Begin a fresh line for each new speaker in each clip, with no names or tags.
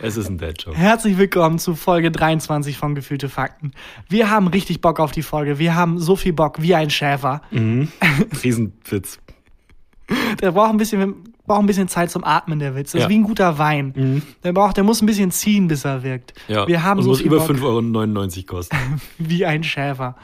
Es ist ein Dad-Joke.
Herzlich willkommen zu Folge 23 von Gefühlte Fakten. Wir haben richtig Bock auf die Folge. Wir haben so viel Bock wie ein Schäfer.
Mhm. Riesenwitz.
Der braucht ein bisschen, braucht ein bisschen Zeit zum Atmen, der Witz. Das
Ja.
ist wie ein guter Wein. Der braucht, der muss ein bisschen ziehen, bis er wirkt.
Ja.
Wir haben
und
so
muss
viel
über
Bock
5,99 Euro kosten.
wie ein Schäfer.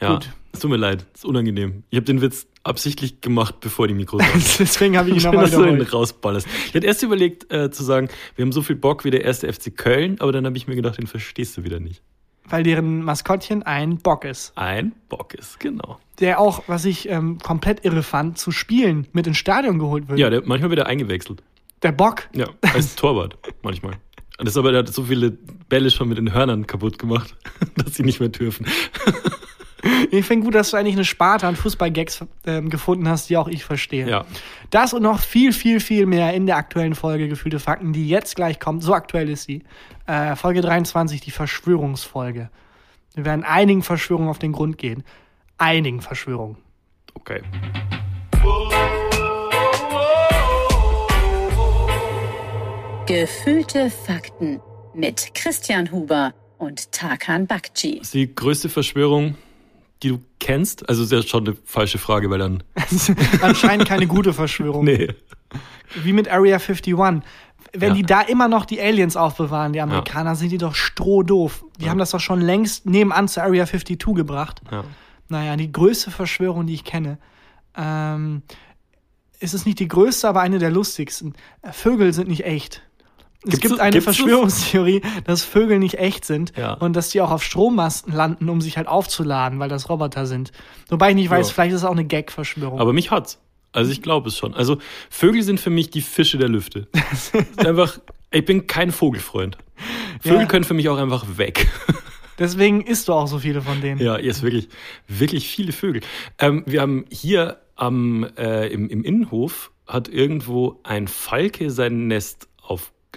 Ja.
Gut.
Es tut mir leid, es ist unangenehm. Ich habe den Witz absichtlich gemacht, bevor die Mikros.
Deswegen habe ich ihn nochmal
dass du ihn
wiederholt.
rausballerst. Ich hatte erst überlegt äh, zu sagen, wir haben so viel Bock wie der erste FC Köln, aber dann habe ich mir gedacht, den verstehst du wieder nicht.
Weil deren Maskottchen ein Bock ist.
Ein Bock ist, genau.
Der auch, was ich ähm, komplett irre fand, zu spielen mit ins Stadion geholt wird.
Ja, der, manchmal wird er eingewechselt.
Der Bock.
Ja, als Torwart manchmal. Und das aber, der hat so viele Bälle schon mit den Hörnern kaputt gemacht, dass sie nicht mehr dürfen.
Ich finde gut, dass du eigentlich eine Sparte an Fußball-Gags ähm, gefunden hast, die auch ich verstehe.
Ja.
Das und noch viel, viel, viel mehr in der aktuellen Folge Gefühlte Fakten, die jetzt gleich kommt. So aktuell ist sie. Äh, Folge 23, die Verschwörungsfolge. Wir werden einigen Verschwörungen auf den Grund gehen. Einigen Verschwörungen.
Okay.
Gefühlte Fakten mit Christian Huber und Tarkan Bakci.
Das ist die größte Verschwörung, die du kennst? Also, das ist ja schon eine falsche Frage, weil dann.
Anscheinend keine gute Verschwörung.
Nee.
Wie mit Area 51. Wenn
Ja.
die da immer noch die Aliens aufbewahren, die Amerikaner, sind die doch strohdoof. Die haben das doch schon längst nebenan zu Area 52 gebracht.
Ja.
Naja, die größte Verschwörung, die ich kenne. Ähm, es ist nicht die größte, aber eine der lustigsten. Vögel sind nicht echt. Es
Gibt's
gibt eine? Verschwörungstheorie, dass Vögel nicht echt sind
Ja.
und dass die auch auf Strommasten landen, um sich halt aufzuladen, weil das Roboter sind. Wobei ich nicht weiß,
Ja.
vielleicht ist es auch eine Gag-Verschwörung.
Aber mich hat's. Also, ich glaube es schon. Also, Vögel sind für mich die Fische der Lüfte. ist einfach. Ich bin kein Vogelfreund. Vögel
Ja.
können für mich auch einfach weg.
Deswegen isst du auch so viele von denen.
Ja, jetzt wirklich, wirklich viele Vögel. Ähm, wir haben hier am, äh, im, im Innenhof hat irgendwo ein Falke sein Nest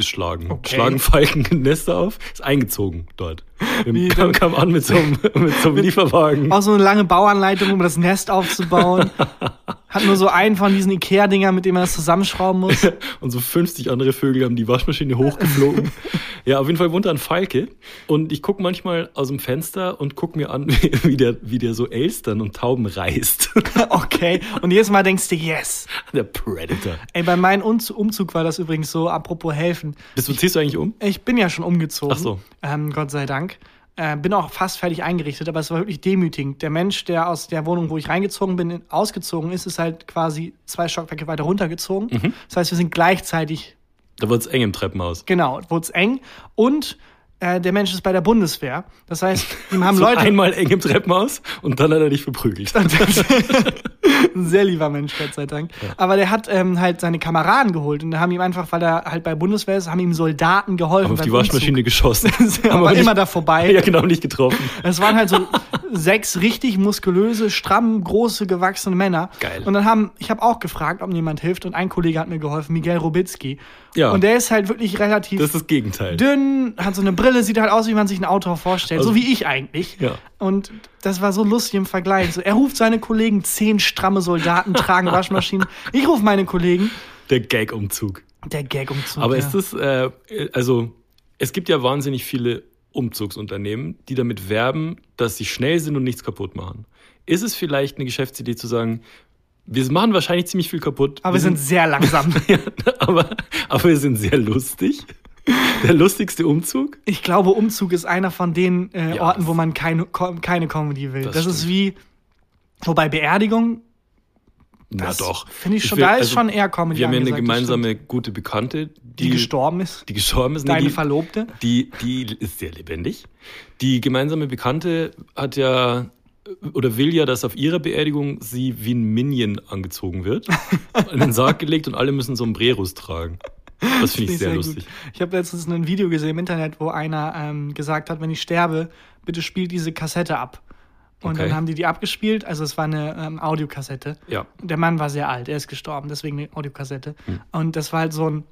aufgeschlagen.
Okay.
Schlagen Falken Nester auf, ist eingezogen dort.
Wie
kam, kam an mit so einem, mit so einem Lieferwagen.
Auch so eine lange Bauanleitung, um das Nest aufzubauen. Hat nur so einen von diesen Ikea-Dingern, mit dem man das zusammenschrauben muss.
Und so 50 andere Vögel haben die Waschmaschine hochgeflogen. ja, auf jeden Fall wohnt da ein Falke. Und ich gucke manchmal aus dem Fenster und gucke mir an, wie, der, wie der so Elstern und Tauben reißt.
Okay. Und jedes Mal denkst du, yes.
der Predator.
Ey, bei meinem Umz- Umzug war das übrigens so, apropos helfen.
Bist du, ziehst du eigentlich um?
Ich bin ja schon umgezogen.
Ach so.
Ähm, Gott sei Dank. Äh, bin auch fast fertig eingerichtet, aber es war wirklich demütigend. Der Mensch, der aus der Wohnung, wo ich reingezogen bin, in- ausgezogen ist, ist halt quasi zwei Stockwerke weiter runtergezogen.
Mhm.
Das heißt, wir sind gleichzeitig
Da wird es eng im Treppenhaus.
Genau, wurde es eng. Und äh, der Mensch ist bei der Bundeswehr. Das heißt, ihm haben
so
Leute.
einmal eng im Treppenhaus und dann hat er dich verprügelt.
ein sehr lieber Mensch, Gott sei Dank. Aber der hat ähm, halt seine Kameraden geholt und da haben ihm einfach, weil er halt bei Bundeswehr ist, haben ihm Soldaten geholfen.
Haben auf die Waschmaschine geschossen.
Umzug.
Haben
aber
nicht-
immer da vorbei.
Ja, genau, nicht getroffen.
Es waren halt so sechs richtig muskulöse, stramm, große, gewachsene Männer.
Geil.
Und dann haben, ich habe auch gefragt, ob jemand hilft und ein Kollege hat mir geholfen, Miguel Robitzky.
Ja.
Und der ist halt wirklich relativ
Das ist das Gegenteil.
dünn, hat so eine Brille, sieht halt aus, wie man sich ein Auto vorstellt.
Also-
so wie ich eigentlich.
Ja.
Und das war so lustig im Vergleich. So, er ruft seine Kollegen, zehn stramme Soldaten tragen Waschmaschinen. Ich rufe meine Kollegen.
Der Gag-Umzug.
Der Gag-Umzug.
Aber
ja.
ist das, äh, also, es gibt ja wahnsinnig viele Umzugsunternehmen, die damit werben, dass sie schnell sind und nichts kaputt machen. Ist es vielleicht eine Geschäftsidee zu sagen, wir machen wahrscheinlich ziemlich viel kaputt.
Aber wir sind sehr langsam.
ja, aber, aber wir sind sehr lustig. Der lustigste Umzug?
Ich glaube, Umzug ist einer von den äh,
Ja,
Orten, wo man keine, keine Comedy will.
Das
Das, ist wie, wobei Beerdigung,
Na
das
doch.
finde ich schon,
will-
da ist
also,
schon eher Comedy
Wir haben ja eine gemeinsame gute Bekannte, die,
die gestorben ist.
die gestorben ist. Nee,
Deine
die,
Verlobte.
Die, die ist sehr lebendig. Die gemeinsame Bekannte hat ja oder will ja, dass auf ihrer Beerdigung sie wie ein Minion angezogen wird, in den Sarg gelegt und alle müssen Sombreros tragen. Das finde ich sehr,
gut.
lustig.
Ich habe letztens ein Video gesehen im Internet, wo einer ähm, gesagt hat, wenn ich sterbe, bitte spielt diese Kassette ab. Und
Okay.
dann haben die die abgespielt. Also es war eine ähm, Audiokassette.
Ja.
Der Mann war sehr alt, er ist gestorben, deswegen eine Audiokassette.
Hm.
Und das war halt so ein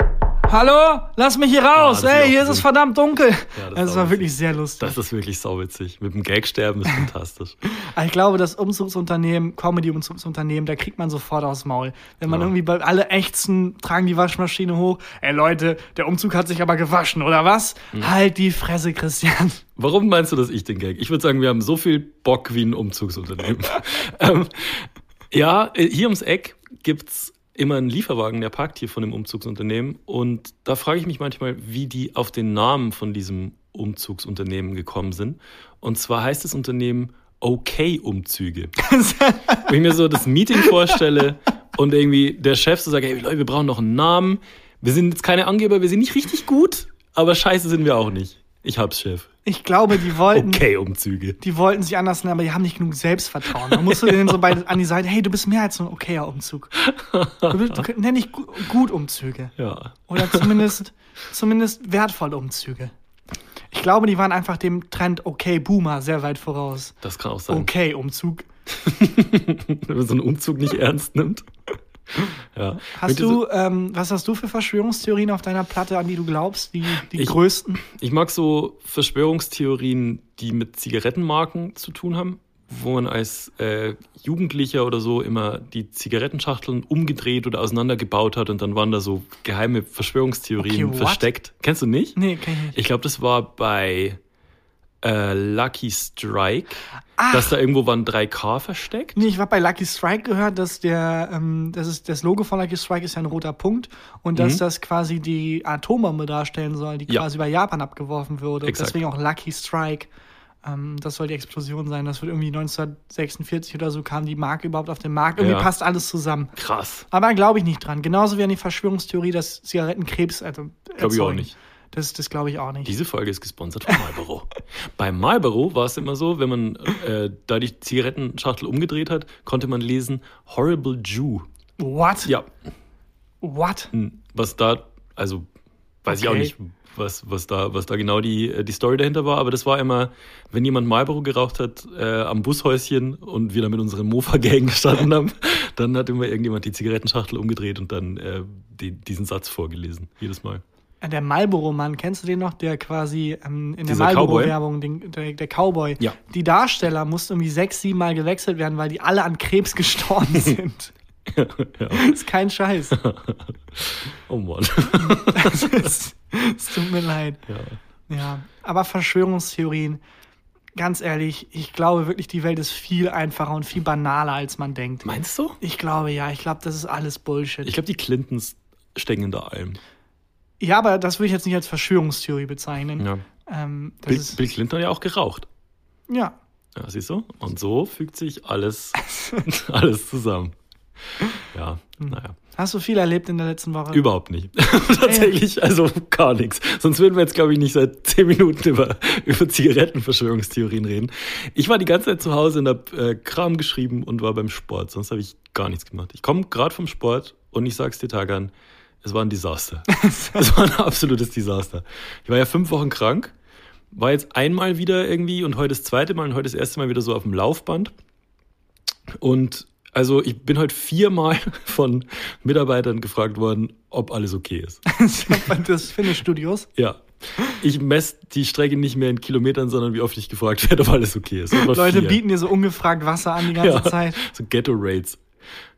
Hallo, lass mich hier raus.
Ah, das
Ey, hier ist es verdammt dunkel.
Ja, das
das war wirklich sehr lustig.
Das ist wirklich sauwitzig. Mit dem Gagsterben ist fantastisch.
Ich glaube, das Umzugsunternehmen, Comedy-Umzugsunternehmen, da kriegt man sofort aufs Maul. Wenn man
Ja.
irgendwie bei alle ächzen, tragen die Waschmaschine hoch. Ey Leute, der Umzug hat sich aber gewaschen, oder was?
Hm.
Halt die Fresse, Christian.
Warum meinst du, dass ich den Gag? Ich würde sagen, wir haben so viel Bock wie ein Umzugsunternehmen. ähm, ja, hier ums Eck gibt's immer einen Lieferwagen, der parkt hier von dem Umzugsunternehmen. Und da frage ich mich manchmal, wie die auf den Namen von diesem Umzugsunternehmen gekommen sind. Und zwar heißt das Unternehmen OK-Umzüge. Wenn ich mir so das Meeting vorstelle und irgendwie der Chef so sagt, hey Leute, wir brauchen noch einen Namen. Wir sind jetzt keine Angeber, wir sind nicht richtig gut, aber scheiße sind wir auch nicht. Ich hab's, Chef.
Ich glaube, die wollten,
Okay-Umzüge.
die wollten sich anders nennen, aber die haben nicht genug Selbstvertrauen. Da musst du denen so bei, an die Seite, hey, du bist mehr als so ein okayer Umzug. Du, bist, du nenn dich gu- gut Umzüge.
Ja.
Oder zumindest, zumindest wertvolle Umzüge. Ich glaube, die waren einfach dem Trend okay Boomer sehr weit voraus.
Das kann auch sein.
Okay Umzug.
Wenn man so einen Umzug nicht ernst nimmt. Ja.
Hast du, ähm, was hast du für Verschwörungstheorien auf deiner Platte, an die du glaubst? Die, die
Ich-
größten?
Ich mag so Verschwörungstheorien, die mit Zigarettenmarken zu tun haben, wo man als äh, Jugendlicher oder so immer die Zigarettenschachteln umgedreht oder auseinandergebaut hat und dann waren da so geheime Verschwörungstheorien
Okay,
versteckt. Kennst du nicht?
Nee, kenn ich nicht.
Ich glaube, das war bei äh, Lucky Strike,
Ach.
dass da irgendwo waren 3K versteckt.
Nee, ich habe bei Lucky Strike gehört, dass der, ähm, das ist das Logo von Lucky Strike ist ja ein roter Punkt und dass das quasi die Atombombe darstellen soll, die
Mhm. Ja.
quasi über Japan abgeworfen wurde.
Exakt.
deswegen auch Lucky Strike. Ähm, das soll die Explosion sein. Das wird irgendwie 1946 oder so kam die Marke überhaupt auf den Markt. Irgendwie
Ja.
passt alles zusammen.
Krass.
Aber glaube ich nicht dran. Genauso wie an die Verschwörungstheorie, dass Zigaretten Krebs also,
Glaube ich auch nicht.
Das, das glaube ich auch nicht.
Diese Folge ist gesponsert von Marlboro. Bei Marlboro war es immer so, wenn man äh, da die Zigarettenschachtel umgedreht hat, konnte man lesen Horrible Jew.
What?
Ja,
What?
hm, was da, also weiß ich auch
Okay.
nicht, was, was, da, was da genau die, äh, die Story dahinter war, aber das war immer, wenn jemand Marlboro geraucht hat äh, am Bushäuschen und wir da mit unserem Mofa-Gang gestanden haben, dann hat immer irgendjemand die Zigarettenschachtel umgedreht und dann äh, die, diesen Satz vorgelesen, jedes Mal.
Der Marlboro-Mann, kennst du den noch? Der quasi ähm, in der
Dieser Cowboy?
Marlboro-Werbung, der, der Cowboy.
Ja.
Die Darsteller mussten irgendwie sechs, sieben Mal gewechselt werden, weil die alle an Krebs gestorben sind.
ja.
Ist kein Scheiß.
Oh Mann.
Ist, es tut mir leid.
ja.
Ja, aber Verschwörungstheorien, ganz ehrlich, ich glaube wirklich, die Welt ist viel einfacher und viel banaler, als man denkt.
Meinst du?
Ich glaube ja, ich glaube, das ist alles Bullshit.
Ich glaube, die Clintons stecken hinter allem.
Ja, aber das würde ich jetzt nicht als Verschwörungstheorie bezeichnen.
Ja.
Ähm, das
Bill,
ist,
Bill Clinton hat ja auch geraucht.
ja.
Ja, siehst du? Und so fügt sich alles, alles zusammen. Ja, naja.
Hast du viel erlebt in der letzten Woche?
Überhaupt nicht. Tatsächlich, also gar nichts. Sonst würden wir jetzt, glaube ich, nicht seit zehn Minuten über, über Zigarettenverschwörungstheorien reden. Ich war die ganze Zeit zu Hause und habe äh, Kram geschrieben und war beim Sport. Sonst habe ich gar nichts gemacht. Ich komme gerade vom Sport und ich sag's dir, Tagan, es war ein Desaster. es war ein absolutes Desaster. Ich war ja fünf Wochen krank, war jetzt einmal wieder irgendwie und heute das zweite Mal und heute das erste Mal wieder so auf dem Laufband. Und also ich bin heute viermal von Mitarbeitern gefragt worden, ob alles okay ist.
das Fitnessstudios.
Ja. Ich messe die Strecke nicht mehr in Kilometern, sondern wie oft ich gefragt werde, ob alles okay ist.
Leute
vier.
bieten dir so ungefragt Wasser an die ganze
ja,
Zeit.
So Ghetto-Rates.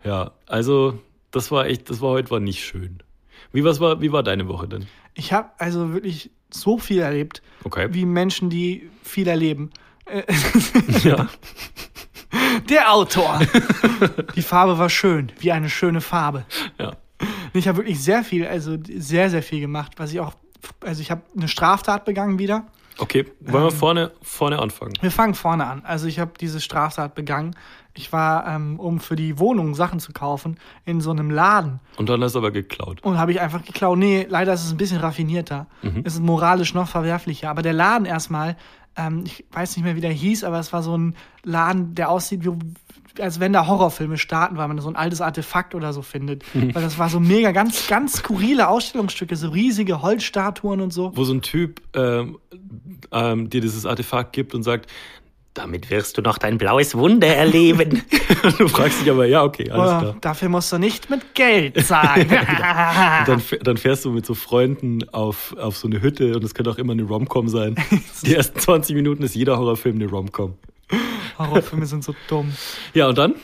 Ja, also das war echt, das war heute war nicht schön. Wie, was war, wie war deine Woche denn?
Ich habe also wirklich so viel erlebt,
Okay.
wie Menschen, die viel erleben. Äh,
Ja.
Der Autor. Die Farbe war schön, wie eine schöne Farbe.
ja.
Ich habe wirklich sehr viel, also sehr, sehr viel gemacht, was ich auch, also ich habe eine Straftat begangen wieder.
Okay, wollen wir vorne, vorne anfangen?
Wir fangen vorne an. Also ich habe diese Straftat begangen. Ich war, ähm, um für die Wohnung Sachen zu kaufen, in so einem Laden.
Und dann hast du aber geklaut.
Und habe ich einfach geklaut. Nee, leider ist es ein bisschen raffinierter. Es ist moralisch noch verwerflicher. Aber der Laden erstmal, ähm, ich weiß nicht mehr, wie der hieß, aber es war so ein Laden, der aussieht, wie, als wenn da Horrorfilme starten, weil man so ein altes Artefakt oder so findet. Weil das war so mega, ganz, ganz skurrile Ausstellungsstücke, so riesige Holzstatuen und so.
Wo so ein Typ ähm, ähm, dir dieses Artefakt gibt und sagt, damit wirst du noch dein blaues Wunder erleben. du fragst dich aber, ja, okay, alles
Oh,
klar.
dafür musst du nicht mit Geld zahlen.
Und dann, fäh- dann fährst du mit so Freunden auf, auf so eine Hütte und es könnte auch immer eine Romcom sein. Die ersten 20 Minuten ist jeder Horrorfilm eine Romcom.
Horrorfilme sind so dumm.
Ja, und dann?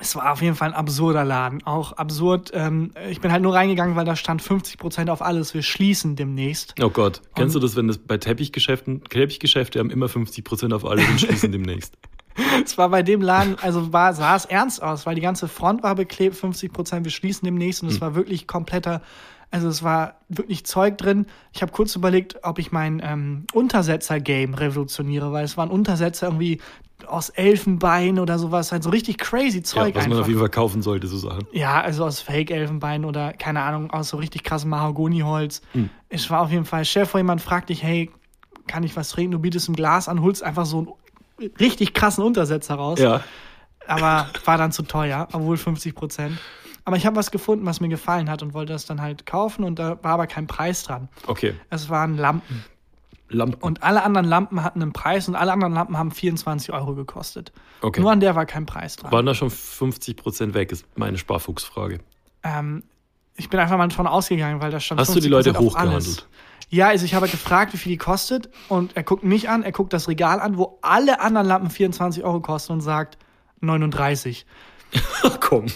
Es war auf jeden Fall ein absurder Laden. Auch absurd. Ähm, ich bin halt nur reingegangen, weil da stand 50% auf alles. Wir schließen demnächst.
Oh Gott, kennst du das, wenn das bei Teppichgeschäften, Teppichgeschäfte haben immer 50% auf alles und schließen demnächst.
Es war bei dem Laden, also war, sah es ernst aus, weil die ganze Front war beklebt, 50%, wir schließen demnächst und es war wirklich kompletter, also es war wirklich Zeug drin. Ich habe kurz überlegt, ob ich mein ähm, Untersetzer-Game revolutioniere, weil es waren Untersetzer irgendwie aus Elfenbein oder sowas, halt so richtig crazy
Ja,
Zeug
was man
einfach.
auf jeden Fall kaufen sollte, so Sachen.
Ja, also aus Fake-Elfenbein oder keine Ahnung, aus so richtig krassem Mahagoniholz.
Hm.
Es war auf jeden Fall, dir vor, jemand fragt dich, hey, kann ich was trinken? Du bietest ein Glas an, holst einfach so einen richtig krassen Untersetzer raus.
Ja.
Aber war dann zu teuer, obwohl 50 Prozent. Aber ich habe was gefunden, was mir gefallen hat und wollte das dann halt kaufen und da war aber kein Preis dran.
Okay.
Es waren Lampen.
Lampen.
Und alle anderen Lampen hatten einen Preis und alle anderen Lampen haben 24 Euro gekostet.
Okay.
Nur an der war kein Preis dran.
Waren da schon 50% weg, ist meine Sparfuchsfrage.
Ähm, ich bin einfach mal davon ausgegangen, weil da stand
Hast du die Leute
50% auf
hochgehandelt?
Ja, also ich habe gefragt, wie viel die kostet und er guckt mich an, er guckt das Regal an, wo alle anderen Lampen 24 Euro kosten und sagt 39.
Ach komm.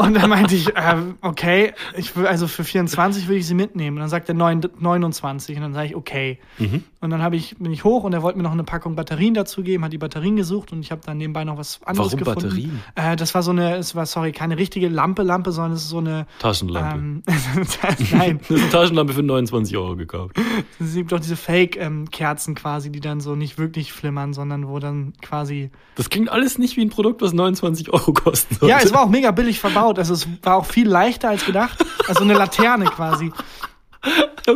Und dann meinte ich, ähm, okay, ich will, also für 24 will ich sie mitnehmen. Und dann sagt er neun- 29. Und dann sage ich, okay.
Mhm.
Und dann ich, bin ich hoch und er wollte mir noch eine Packung Batterien dazu geben, hat die Batterien gesucht und ich habe dann nebenbei noch was anderes
Warum
gefunden.
Batterien?
Äh, das war so eine, es war, sorry, keine richtige Lampe, Lampe, sondern es ist so eine.
Taschenlampe.
Ähm, nein,
Das ist eine Taschenlampe für 29 Euro gekauft.
es gibt doch diese Fake-Kerzen quasi, die dann so nicht wirklich flimmern, sondern wo dann quasi.
Das klingt alles nicht wie ein Produkt, was 29 Euro kosten sollte.
Ja, es war auch mega billig verbaut. Also es war auch viel leichter als gedacht. Also eine Laterne quasi.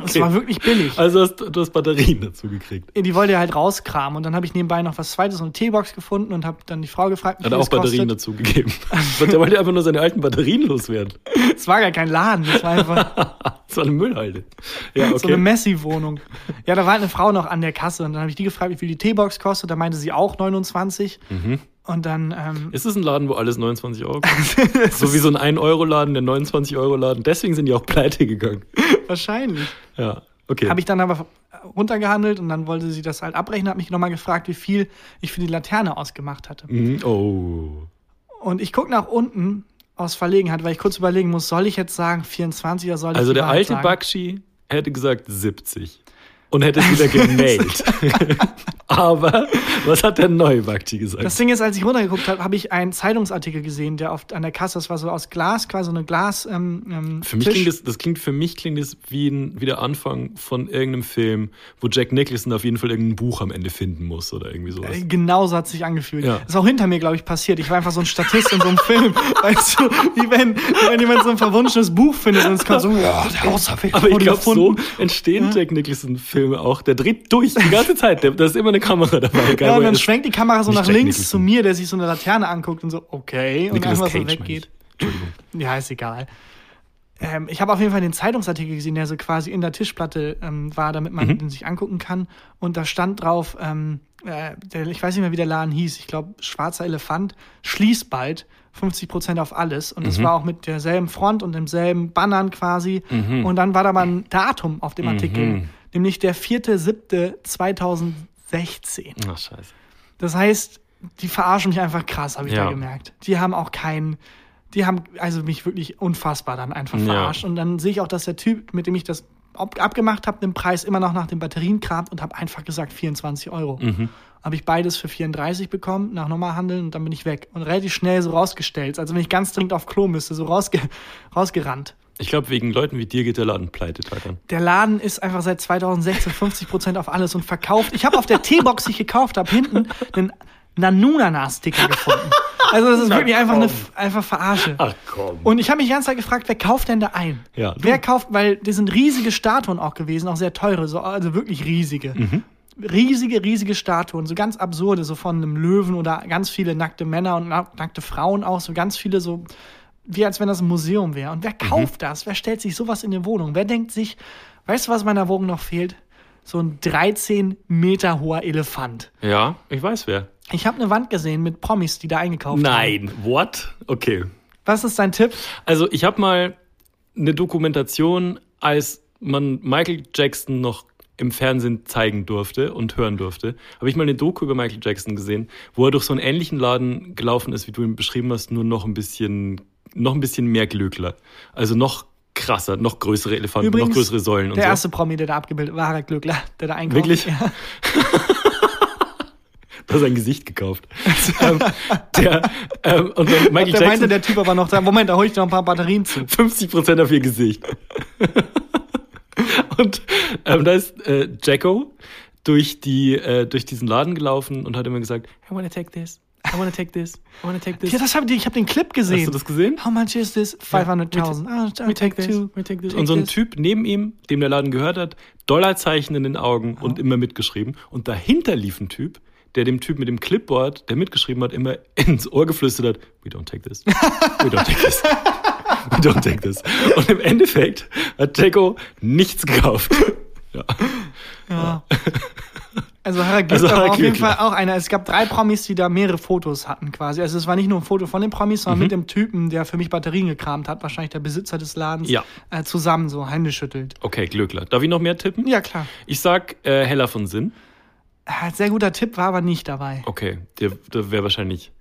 Es war wirklich billig.
Also hast, du hast Batterien dazu gekriegt.
Die wollte er halt rauskramen. Und dann habe ich nebenbei noch was zweites, so eine Teebox gefunden und habe dann die Frau gefragt, wie
Hat er auch. Batterien dazu gegeben. Der wollte einfach nur seine alten Batterien loswerden.
Es war gar kein Laden, es war einfach
Das war eine Müllhalde. Ja, okay.
so eine Messi-Wohnung. Ja, da war halt eine Frau noch an der Kasse und dann habe ich die gefragt, wie viel die Teebox kostet. Da meinte sie auch 29.
Mhm.
Und dann, ähm,
ist es ein Laden, wo alles 29 Euro kostet? so wie so ein 1-Euro-Laden, der 29-Euro-Laden. Deswegen sind die auch pleite gegangen.
wahrscheinlich.
Ja, okay.
Habe ich dann aber runtergehandelt und dann wollte sie das halt abrechnen, hat mich nochmal gefragt, wie viel ich für die Laterne ausgemacht hatte.
Mhm. Oh.
Und ich gucke nach unten aus Verlegenheit, weil ich kurz überlegen muss, soll ich jetzt sagen 24 oder soll ich
Also der alte
sagen?
Bakshi hätte gesagt 70. Und hätte es wieder gemailt. Aber was hat der neue Bakshi gesagt?
Das Ding ist, als ich runtergeguckt habe, habe ich einen Zeitungsartikel gesehen, der oft an der Kasse, das war so aus Glas, quasi so eine Glas. Ähm, ähm,
Für mich
Tisch.
klingt das, das klingt für mich klingt das wie, ein, wie der Anfang von irgendeinem Film, wo Jack Nicholson auf jeden Fall irgendein Buch am Ende finden muss oder irgendwie sowas.
Äh, Genauso hat es sich angefühlt.
Ja.
Ist auch hinter mir, glaube ich, passiert. Ich war einfach so ein Statist in so einem Film. Weißt du, wie wenn, wenn jemand so ein verwunschenes Buch findet und es kommt so, ja, der Auserwählte
Aber ich glaube, so entstehen Jack Nicholson-Filme auch. Der dreht durch die ganze Zeit. Der, da ist immer eine Kamera dabei. egal
Ja, und dann schwenkt die Kamera so nach links
Nicholson.
zu mir, der sich so eine Laterne anguckt und so, okay, und
Nicolas
einfach so
Cage, meine
weggeht. Ja, ist egal. Ähm, ich habe auf jeden Fall den Zeitungsartikel gesehen, der so quasi in der Tischplatte ähm, war, damit man den sich angucken kann. Und da stand drauf, ähm, äh, der, ich weiß nicht mehr, wie der Laden hieß, ich glaube, Schwarzer Elefant, schließt bald 50% auf alles. Und das war auch mit derselben Front und demselben Bannern quasi. Und dann war da mal ein Datum auf dem Artikel, nämlich der 4.7.2016.
Ach, scheiße.
Das heißt, die verarschen mich einfach krass, habe ich
Ja.
da gemerkt. Die haben auch keinen, die haben also mich wirklich unfassbar dann einfach
Ja.
verarscht. Und dann sehe ich auch, dass der Typ, mit dem ich das ab abgemacht habe, den Preis immer noch nach den Batterien kramt und habe einfach gesagt 24 Euro.
Mhm.
Habe ich beides für 34 bekommen, nach nochmal handeln und dann bin ich weg. Und relativ schnell so rausgestellt, also wenn ich ganz dringend auf Klo müsste, so rausge rausgerannt.
Ich glaube, wegen Leuten wie dir geht der Laden pleite, Takan.
Der Laden ist einfach seit 2016 50% auf alles und verkauft. Ich habe auf der T-Box, die ich gekauft habe, hinten einen Nanunana-Sticker gefunden. Also das ist
Na
wirklich einfach eine
komm.
einfach Verarsche.
Ach komm.
Und ich habe mich die ganze Zeit gefragt, wer kauft denn da ein?
Ja, du.
wer kauft, weil das sind riesige Statuen auch gewesen, auch sehr teure, so, also wirklich riesige.
Mhm.
Riesige, riesige Statuen, so ganz absurde, so von einem Löwen oder ganz viele nackte Männer und na- nackte Frauen auch, so ganz viele so, wie als wenn das ein Museum wäre. Und wer
Mhm.
kauft das? Wer stellt sich sowas in die Wohnung? Wer denkt sich, weißt du, was meiner Wohnung noch fehlt? so ein 13 Meter hoher Elefant.
Ja, ich weiß wer.
Ich habe eine Wand gesehen mit Promis, die da eingekauft haben.
Nein, what? Okay.
Was ist dein Tipp?
Also ich habe mal eine Dokumentation, als man Michael Jackson noch im Fernsehen zeigen durfte und hören durfte, habe ich mal eine Doku über Michael Jackson gesehen, wo er durch so einen ähnlichen Laden gelaufen ist, wie du ihn beschrieben hast, nur noch ein bisschen, noch ein bisschen mehr Glöckler. Also noch krasser, noch größere Elefanten,
Übrigens,
noch größere Säulen und
Der
so.
erste Promi, der da abgebildet war, Harald Glöckler, der da einkauft.
Wirklich?
Ja.
Da sein Gesicht gekauft. ähm, der, ähm, und dann Michael
Der meinte
Jackson,
der Typ aber noch, Moment, da hole ich noch ein paar Batterien zu.
50% auf ihr Gesicht. und ähm, da ist äh, Jacko durch, die, äh, durch diesen Laden gelaufen und hat immer gesagt, I wanna take this, I wanna take this, I wanna take this.
Ja, das hab ich, ich habe den Clip gesehen.
Hast du das gesehen?
How much is this? 500.000. Ah, I'll
We take this,
two.
we take this. Und so ein
this.
Typ neben ihm, dem der Laden gehört hat, Dollarzeichen in den Augen und immer mitgeschrieben. Und dahinter lief ein Typ, der dem Typ mit dem Clipboard, der mitgeschrieben hat, immer ins Ohr geflüstert hat, we don't take this, we don't take this, we don't take this. Und im Endeffekt hat Jacko nichts gekauft. Ja.
Ja. Also Harald
Also
Glöckler war auf jeden
Glöckler.
Fall auch einer. Es gab drei Promis, die da mehrere Fotos hatten quasi. Also es war nicht nur ein Foto von den Promis, sondern mit dem Typen, der für mich Batterien gekramt hat, wahrscheinlich der Besitzer des Ladens,
Ja.
äh, zusammen so Hände schüttelt.
Okay, Glückler. Darf ich noch mehr tippen?
Ja, klar.
Ich sag äh, Heller von Sinn.
Äh, Sehr guter Tipp, war aber nicht dabei.
Okay, der, der wäre wahrscheinlich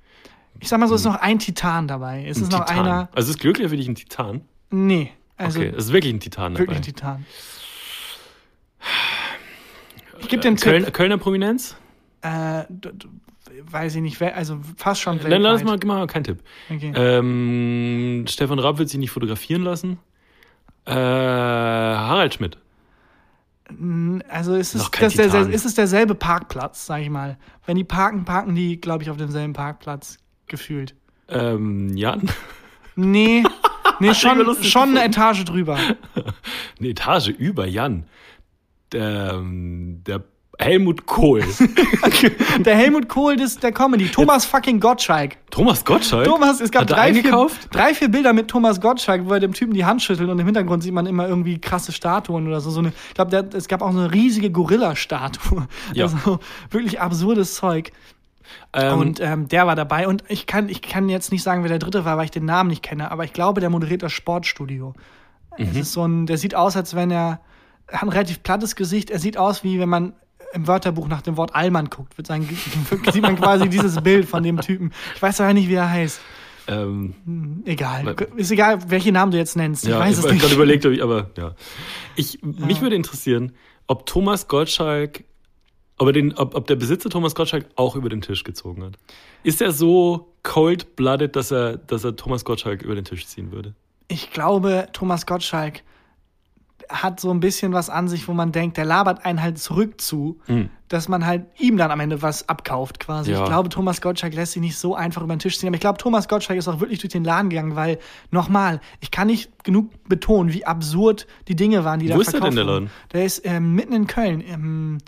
Ich sag mal so, es ist noch ein Titan dabei. Es
ein
ist noch
Titan.
einer.
Also ist Glückler für dich ein Titan?
Nee, also
okay, es ist wirklich ein Titan
wirklich
dabei.
ein Titan. Ich gebe den
Köln,
Tipp.
Kölner Prominenz?
Äh, weiß ich nicht, wer- also fast schon
Dann lass mal, gib mal keinen Tipp.
Okay.
Ähm, Stefan Raab wird sich nicht fotografieren lassen. Äh, Harald Schmidt.
Also ist es, das der, ist es derselbe Parkplatz, sag ich mal. Wenn die parken, parken die, glaube ich, auf demselben Parkplatz gefühlt.
Ähm, Jan.
Nee, nee schon, schon eine. Etage drüber.
Eine Etage über Jan. Der, ähm, der Helmut Kohl.
Der Helmut Kohl des, der Comedy. Thomas fucking Gottschalk.
Thomas Gottschalk.
Thomas, es gab drei vier, drei, vier Bilder mit Thomas Gottschalk, wo er dem Typen die Hand schüttelt und im Hintergrund sieht man immer irgendwie krasse Statuen oder so. so eine, ich glaube, es gab auch so eine riesige Gorilla-Statue.
Ja.
Also wirklich absurdes Zeug.
Ähm,
Und ähm, der war dabei. Und ich kann, ich kann jetzt nicht sagen, wer der dritte war, weil ich den Namen nicht kenne. Aber ich glaube, der moderiert das Sportstudio.
Mhm.
Es ist so ein, der sieht aus, als wenn er hat ein relativ plattes Gesicht. Er sieht aus, wie wenn man im Wörterbuch nach dem Wort Allmann guckt. Wird sein, sieht man quasi dieses Bild von dem Typen. Ich weiß aber nicht, wie er heißt.
ähm,
Egal.
Weil-
Ist egal, welche Namen du jetzt nennst. Ich
ja,
weiß
ich
es
habe gerade
nicht.
überlegt, ob ich, aber ja. Ich, Mich würde interessieren, ob Thomas Gottschalk, ob, er den, ob, ob der Besitzer Thomas Gottschalk auch über den Tisch gezogen hat. Ist er so cold-blooded, dass er, dass er Thomas Gottschalk über den Tisch ziehen würde?
Ich glaube, Thomas Gottschalk hat so ein bisschen was an sich, wo man denkt, der labert einen halt zurück zu, dass man halt ihm dann am Ende was abkauft quasi.
Ja.
Ich glaube, Thomas Gottschalk lässt sich nicht so einfach über den Tisch ziehen. Aber ich glaube, Thomas Gottschalk ist auch wirklich durch den Laden gegangen, weil, nochmal, ich kann nicht genug betonen, wie absurd die Dinge waren, die da
Wo ist der
verkauft
denn, der. Laden?
Der ist ähm, mitten in Köln.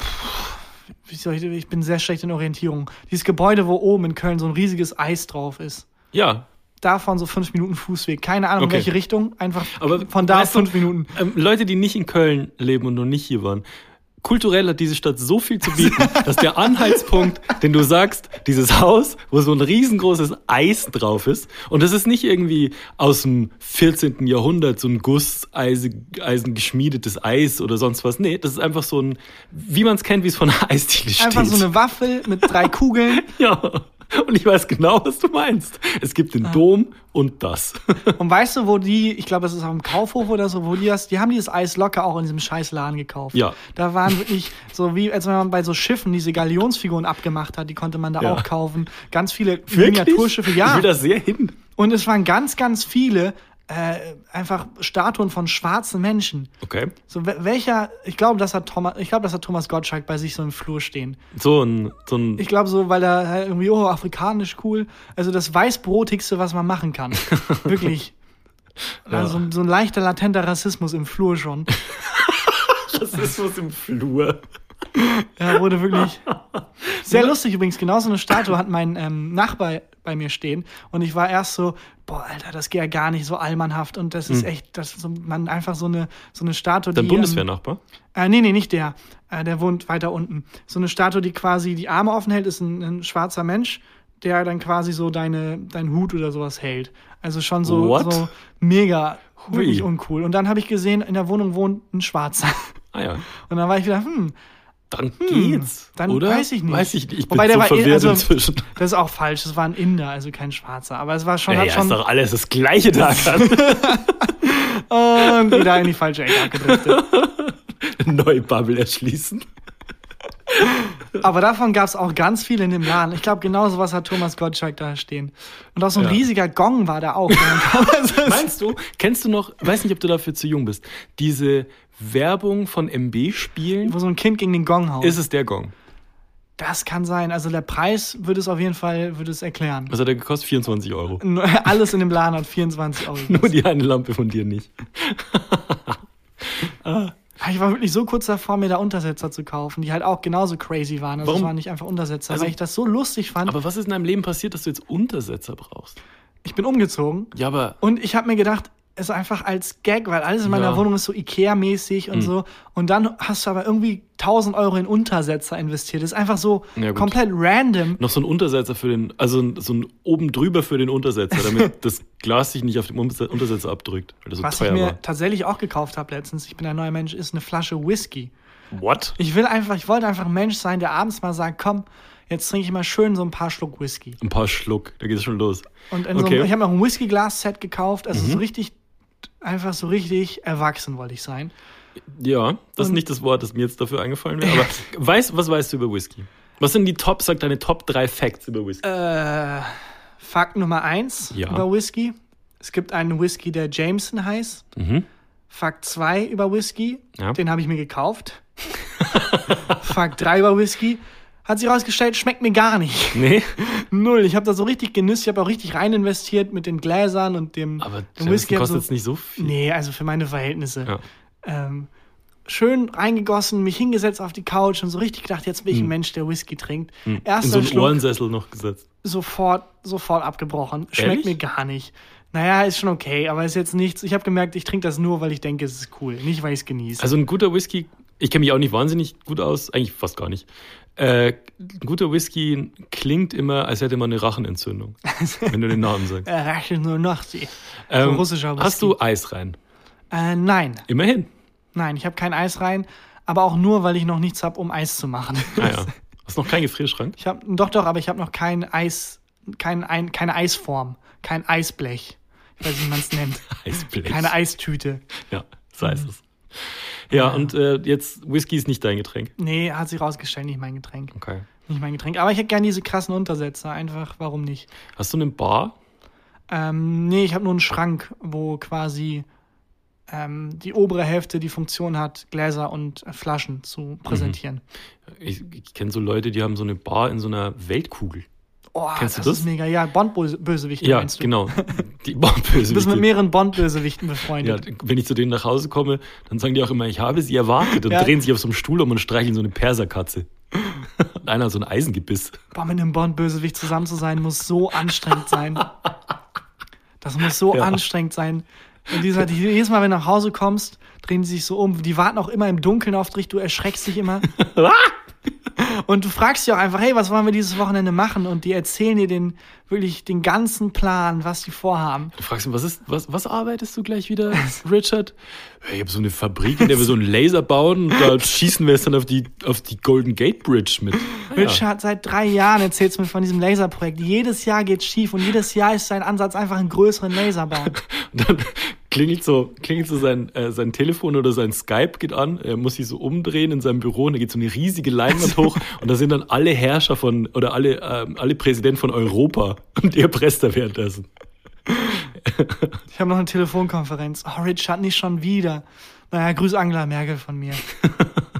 Pff, wie soll ich, ich bin sehr schlecht in Orientierung. Dieses Gebäude, wo oben in Köln so ein riesiges Eis drauf ist
Ja,
davon so fünf Minuten Fußweg. Keine Ahnung,
Okay.
in welche Richtung. Einfach
aber
von da
weißt du,
fünf Minuten.
Ähm, Leute, die nicht in Köln leben und noch nicht hier waren. Kulturell hat diese Stadt so viel zu bieten, dass der Anhaltspunkt, den du sagst, dieses Haus, wo so ein riesengroßes Eis drauf ist, und das ist nicht irgendwie aus dem 14. Jahrhundert so ein Gusseisen Eisen geschmiedetes Eis oder sonst was. Nee, das ist einfach so ein, wie man es kennt, wie es von einer Eisdiele steht.
Einfach so eine Waffel mit drei Kugeln.
ja. Und ich weiß genau, was du meinst. Es gibt
Ah.
den Dom und das.
Und weißt du, wo die, ich glaube, das ist auf dem Kaufhof oder so, wo die das, die haben dieses Eis locker auch in diesem scheiß Laden gekauft.
Ja.
Da waren wirklich so wie, als wenn man bei so Schiffen diese Galionsfiguren abgemacht hat, die konnte man da
Ja.
auch kaufen. Ganz viele
Wirklich?
Miniaturschiffe,
Ich
ja.
will da sehr hin.
Und es waren ganz, ganz viele äh, einfach Statuen von schwarzen Menschen.
Okay.
So wel- welcher, ich glaube, das hat Thomas, ich glaube, das hat Thomas Gottschalk bei sich so im Flur stehen.
So ein, so ein
Ich glaube so, weil er halt irgendwie, oh, afrikanisch cool. Also das weißbrotigste, was man machen kann. Wirklich. Also so ein leichter, latenter Rassismus im Flur schon.
Rassismus im Flur.
Ja, wurde wirklich sehr lustig übrigens. Genau so eine Statue hat mein ähm, Nachbar bei mir stehen. Und ich war erst so, boah, Alter, das geht ja gar nicht so allmannhaft und das ist
Mhm.
echt, das ist so, man einfach so eine, so eine Statue,
Dein. Bundeswehrnachbar?
Ähm, äh, nee, nee, nicht der. Äh, der wohnt weiter unten. So eine Statue, die quasi die Arme offen hält, ist ein, ein schwarzer Mensch, der dann quasi so deine, deinen Hut oder sowas hält. Also schon so,
What?
so mega,
Hui.
wirklich uncool. Und dann habe ich gesehen, in der Wohnung wohnt ein Schwarzer.
Ah ja.
Und dann war ich wieder, hm,
Dann geht's.
dann
oder?
weiß ich nicht.
Weiß ich nicht. Ich bin
Wobei der
so
war eh- also-
inzwischen.
das ist auch falsch. Das war ein Inder, also kein Schwarzer. Aber es war schon,
Ja,
hat
ja,
schon
ist doch alles das gleiche Tag
und wieder in die falsche Ecke abgedriftet.
Neue Bubble erschließen.
Aber davon gab es auch ganz viele in dem Laden. Ich glaube, genau sowas hat Thomas Gottschalk da stehen. Und auch so ein
Ja.
riesiger Gong war da auch. Also
Meinst du, kennst du noch, weiß nicht, ob du dafür zu jung bist, diese Werbung von MB-Spielen?
wo so ein Kind gegen den Gong haut.
Ist es der Gong?
das kann sein. Also der Preis würde es auf jeden Fall würde es erklären.
Was hat der gekostet? 24 Euro.
Alles in dem Laden hat 24 Euro.
Nur die eine Lampe von dir nicht.
Ich war wirklich so kurz davor, mir da Untersetzer zu kaufen, die halt auch genauso crazy waren. Also
Warum?
es waren nicht einfach Untersetzer,
Also-
weil ich das so lustig fand.
Aber was ist in deinem Leben passiert, dass du jetzt Untersetzer brauchst?
ich bin umgezogen
Ja, aber
und ich habe mir gedacht, es ist einfach als Gag, weil alles in meiner
Ja.
Wohnung ist so Ikea-mäßig und so. Und dann hast du aber irgendwie 1000 Euro in Untersetzer investiert. Das ist einfach so
Ja,
komplett random.
noch so ein Untersetzer für den, also so ein oben drüber für den Untersetzer, damit das Glas sich nicht auf dem Untersetzer abdrückt, weil das so
Was ich
teuer
mir
war.
tatsächlich auch gekauft habe letztens, ich bin ein neuer Mensch, ist eine Flasche Whisky.
What?
Ich will einfach, ich wollte einfach ein Mensch sein, der abends mal sagt, komm, jetzt trinke ich mal schön so ein paar Schluck Whisky.
Ein paar Schluck, da geht es schon los.
Und so
Okay. Mhm.
einem, ich habe noch ein Whisky-Glas-Set gekauft, also so richtig, einfach so richtig erwachsen wollte ich sein.
Ja, das ist
Und-
nicht das Wort, das mir jetzt dafür eingefallen wäre, aber weißt, was weißt du über Whisky? Was sind die Top, sag deine Top 3 Facts über Whisky?
Äh, Fakt Nummer eins
Ja.
über Whisky. Es gibt einen Whisky, der Jameson heißt.
Mhm.
Fakt 2 über Whisky,
Ja.
den habe ich mir gekauft. Fakt 3 über Whisky, hat sich herausgestellt, schmeckt mir gar nicht.
Nee,
Null. Ich habe da so richtig genüsst, ich habe auch richtig rein investiert mit den Gläsern und dem,
aber
dem
Whisky kostet
so-
jetzt nicht so viel.
Nee, also für meine Verhältnisse.
Ja.
Ähm, schön reingegossen, mich hingesetzt auf die Couch und so richtig gedacht, jetzt bin ich ein Mensch, der Whisky trinkt.
Hm. In
Erster
so einen Ohrensessel noch gesetzt.
sofort, sofort abgebrochen. Schmeckt
Ehrlich?
mir gar nicht. Naja, ist schon okay, aber ist jetzt nichts. Ich habe gemerkt, ich trinke das nur, weil ich denke, es ist cool, nicht weil ich es genieße.
Also ein guter Whisky, ich kenne mich auch nicht wahnsinnig gut aus, eigentlich fast gar nicht. Äh, guter Whisky klingt immer, als hätte man eine Rachenentzündung, wenn du den Namen sagst.
äh, Rache nur noch sie.
Ähm,
russischer Whisky.
hast du Eis rein?
Äh, nein,
Immerhin.
nein, ich habe kein Eis rein, aber auch nur, weil ich noch nichts habe, um Eis zu machen.
Ah, ja. Hast noch keinen Gefrierschrank?
Ich habe doch, doch, aber ich habe noch kein Eis, kein, ein, keine Eisform, kein Eisblech. Ich weiß nicht, wie man es nennt.
Eisblech.
Keine Eistüte.
Ja, so heißt es. Ja, und äh, jetzt Whisky ist nicht dein Getränk.
Nee, hat sich rausgestellt, nicht mein Getränk.
Okay.
Nicht mein Getränk. Aber ich hätte gerne diese krassen Untersetzer. Einfach, warum nicht?
Hast du eine Bar?
Ähm, nee, ich habe nur einen Schrank, wo quasi ähm, die obere Hälfte die Funktion hat, Gläser und äh, Flaschen zu präsentieren.
Ich, ich kenne so Leute, die haben so eine Bar in so einer Weltkugel.
Oh,
Kennst du
das,
das?
ist mega. Ja, Bond-Bösewichte
Ja,
meinst du?
genau. Die
Du bist mit mehreren Bond-Bösewichten
Ja,
befreundet.
wenn ich zu denen nach Hause komme, dann sagen die auch immer, ich habe sie erwartet und
Ja.
drehen sich auf so einem Stuhl um und streicheln so eine Perserkatze. und einer hat so ein Eisengebiss.
Boah, mit einem Bond-Bösewicht zusammen zu sein, muss so anstrengend sein. Das muss so
Ja.
anstrengend sein. Und dieser, die, jedes Mal, wenn du nach Hause kommst, drehen die sich so um. Die warten auch immer im Dunkeln auf dich, du erschreckst dich immer. Und du fragst sie auch einfach, hey, was wollen wir dieses Wochenende machen? Und die erzählen dir den, wirklich den ganzen Plan, was die vorhaben.
Du fragst ihn, was ist, was, was arbeitest du gleich wieder, Richard? Ich habe so eine Fabrik, in der wir so einen Laser bauen und da schießen wir es dann auf die, auf die Golden Gate Bridge mit. Ja.
Richard, seit drei Jahren erzählst du mir von diesem Laserprojekt. Jedes Jahr geht schief und jedes Jahr ist sein Ansatz einfach einen größeren Laser bauen.
Und dann klingelt so, klingelt so sein, äh, sein Telefon oder sein Skype geht an. Er muss sich so umdrehen in seinem Büro und da geht so eine riesige Leinwand hoch und da sind dann alle Herrscher von oder alle, ähm, alle Präsidenten von Europa und er presst da währenddessen.
Ich habe noch eine Telefonkonferenz. Oh, Richard, nicht schon wieder. Naja, grüß Angela Merkel von mir.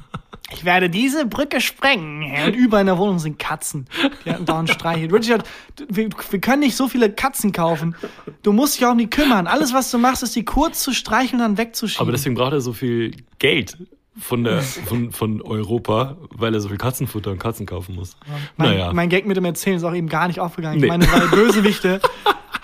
Ich werde diese Brücke sprengen. Und überall in der Wohnung sind Katzen. Die hatten dauernd streichelt. Richard, wir, wir können nicht so viele Katzen kaufen. Du musst dich auch nicht kümmern. Alles, was du machst, ist die kurz zu streicheln und dann wegzuschieben.
Aber deswegen braucht er so viel Geld von, der, von, von Europa, weil er so viel Katzenfutter und Katzen kaufen muss.
mein,
naja.
mein Gag mit dem Erzählen ist auch eben gar nicht aufgegangen.
Nee.
Ich meine, weil Bösewichte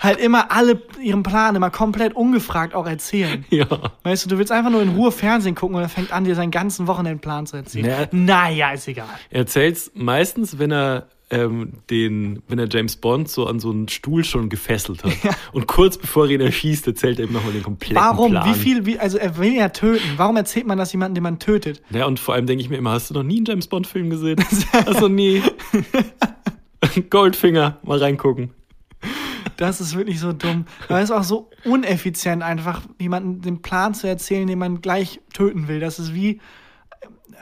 halt immer alle ihren Plan immer komplett ungefragt auch erzählen.
Ja.
Weißt du, du willst einfach nur in Ruhe Fernsehen gucken und er fängt an, dir seinen ganzen Wochenendplan zu erzählen.
Nee.
Naja, ist egal.
Er erzählt's meistens, wenn er ähm, den, wenn er James Bond so an so einen Stuhl schon gefesselt hat. Und kurz bevor er ihn erschießt, erzählt er ihm nochmal den kompletten
Warum?
Plan.
Wie viel, wie, also er will ja töten. Warum erzählt man das jemandem, den man tötet?
Ja, und vor allem denke ich mir immer, hast du noch nie einen James Bond-Film gesehen? hast du noch nie? Goldfinger, mal reingucken.
Das ist wirklich so dumm. Es ist auch so uneffizient, einfach jemanden den Plan zu erzählen, den man gleich töten will. Das ist wie,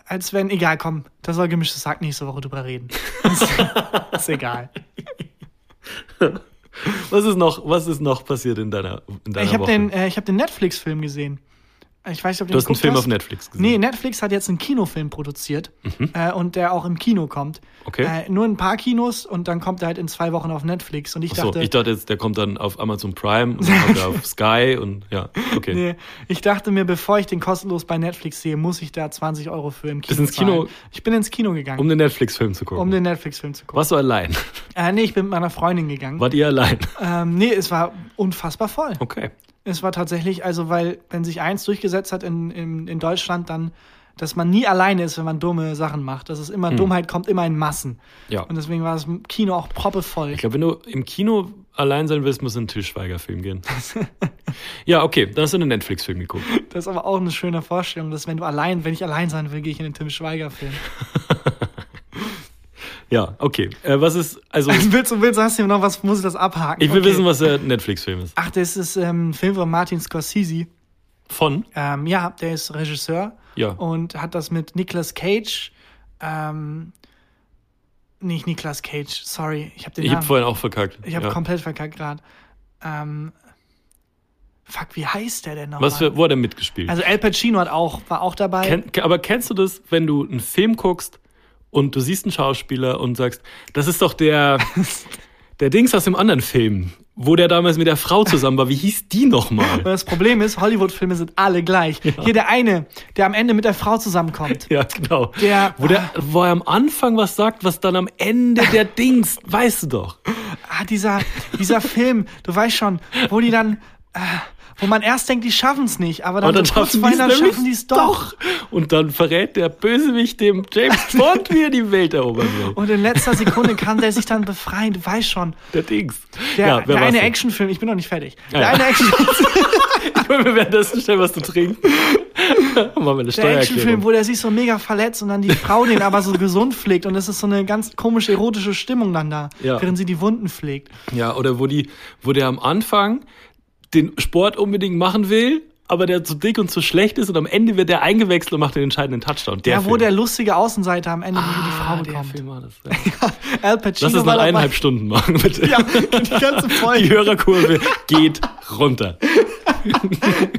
als wenn, egal, komm, da soll gemischtes Sack nächste Woche drüber reden. Das ist, ist egal.
Was ist noch, was ist noch passiert in deiner, in deiner
Ich habe
Woche?
den, äh, ich hab den Netflix-Film gesehen. Ich weiß ob du
hast einen Film
hast.
auf Netflix gesehen.
Nee, Netflix hat jetzt einen Kinofilm produziert äh, und der auch im Kino kommt.
Okay.
Äh, nur ein paar Kinos und dann kommt er halt in zwei Wochen auf Netflix. Und ich
Achso,
dachte,
ich dachte jetzt, der kommt dann auf Amazon Prime und dann kommt er auf Sky und ja, okay.
nee, ich dachte mir, bevor ich den kostenlos bei Netflix sehe, muss ich da 20 Euro für im Kino
Bist ins Kino-
zahlen. Ich bin ins Kino gegangen,
Um den Netflix-Film zu gucken.
um den Netflix-Film zu gucken.
Warst du allein?
Äh, nee, ich bin mit meiner Freundin gegangen.
Wart ihr allein?
Ähm, nee, es war unfassbar voll.
Okay.
Es war tatsächlich, also weil, wenn sich eins durchgesetzt hat in, in, in Deutschland, dann, dass man nie alleine ist, wenn man dumme Sachen macht. Das ist immer, Dummheit kommt immer in Massen.
Hm. Ja.
Und deswegen war das Kino auch proppevoll.
Ich glaube, wenn du im Kino allein sein willst, musst du in einen Tischweiger-Film gehen. ja, okay, dann hast du einen Netflix-Film geguckt.
Das ist aber auch eine schöne Vorstellung, dass wenn du allein, wenn ich allein sein will, gehe ich in den Tim Schweiger-Film.
Ja, okay. Äh, was ist, also,
willst du, willst, du, hast du noch was, muss ich das abhaken?
ich will
Okay.
wissen, was der Netflix-Film ist.
Ach, das ist ähm, ein Film von Martin Scorsese.
Von?
Ähm, ja, der ist Regisseur
Ja.
und hat das mit Nicolas Cage. Ähm, nicht Nicolas Cage, sorry, ich habe den
Ich habe vorhin auch verkackt.
ich habe
ja.
komplett verkackt gerade. Ähm, fuck, wie heißt der denn noch?
Was für, wo hat er mitgespielt?
also Al Pacino hat auch, war auch dabei.
Ken, aber kennst du das, wenn du einen Film guckst und du siehst einen Schauspieler und sagst, das ist doch der, der Dings aus dem anderen Film, wo der damals mit der Frau zusammen war. Wie hieß die nochmal?
das Problem ist, Hollywood-Filme sind alle gleich. Hier der eine, der am Ende mit der Frau zusammenkommt.
Ja, genau.
Der-
wo, der, wo er am Anfang was sagt, was dann am Ende der Dings, weißt du doch.
Ah, dieser, dieser Film, du weißt schon, wo die dann, äh, wo man erst denkt, die schaffen es nicht, aber dann,
Und dann
so kurz
schaffen
die es doch.
Und dann verrät der Bösewicht dem James Bond, wie er die Welt erobern will.
Und in letzter Sekunde kann der sich dann befreien, du weißt schon.
Der Dings.
Der,
ja, wer
der eine? Actionfilm, ich bin noch nicht fertig.
Ja,
der
ja.
eine Actionfilm,
Ich will mir währenddessen schnell was zu trinken. Machen wir eine
der. Actionfilm, wo der sich so mega verletzt und dann die Frau den aber so gesund pflegt und es ist so eine ganz komische erotische Stimmung dann da,
Ja.
während sie die Wunden pflegt.
Ja, oder wo, die, wo der am Anfang den Sport unbedingt machen will, aber der zu dick und zu schlecht ist und am Ende wird der eingewechselt und macht den entscheidenden Touchdown. Der
ja, wo der lustige Außenseiter am Ende die, die
ah,
Frau
der
bekommt.
Film war das. Ja.
Al Pacino
Lass es nach eineinhalb Stunden machen, bitte.
Ja, die ganze Folge.
Die Hörerkurve geht runter.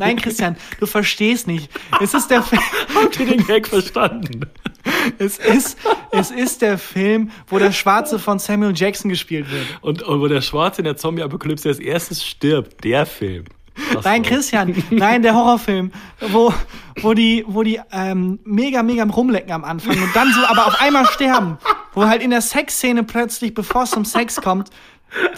Nein, Christian, du verstehst nicht. Es ist der Film,
Habt ihr den Gag verstanden?
es ist, es ist der Film, wo der Schwarze von Samuel Jackson gespielt wird.
Und, und wo der Schwarze in der Zombie-Apokalypse als erstes stirbt. Der Film. Das
Nein,
war-
Christian, nein, der Horrorfilm, wo, wo die, wo die ähm, mega, mega am Rumlecken am Anfang und dann so aber auf einmal sterben. Wo halt in der Sexszene plötzlich, bevor es zum Sex kommt,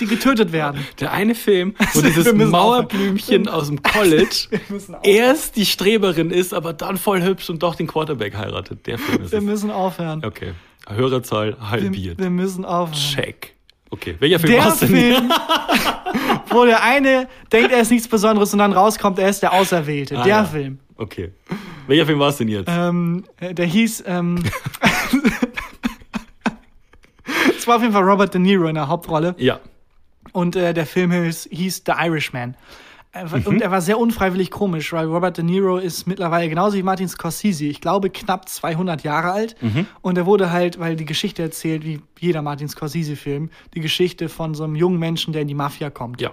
die getötet werden.
Der eine Film, wo
Wir
dieses Mauerblümchen aus dem College erst die Streberin ist, aber dann voll hübsch und doch den Quarterback heiratet. Der Film ist
Wir
es.
müssen aufhören.
Okay. Hörerzahl
Wir,
halbiert.
wir müssen aufhören.
Check. Okay. Welcher Film
Der
war's denn?
Film, wo der eine denkt, er ist nichts Besonderes und dann rauskommt, er ist der Auserwählte.
Ah,
der
ja.
Film.
Okay. Welcher Film war es denn jetzt?
Ähm, äh, der hieß, ähm, es war auf jeden Fall Robert De Niro in der Hauptrolle.
ja.
Und äh, der Film hieß, hieß The Irishman.
Mhm.
Und er war sehr unfreiwillig komisch, weil Robert De Niro ist mittlerweile genauso wie Martin Scorsese, ich glaube knapp 200 Jahre alt.
Mhm.
Und er wurde halt, weil die Geschichte erzählt, wie jeder Martin Scorsese-Film, die Geschichte von so einem jungen Menschen, der in die Mafia kommt.
Ja.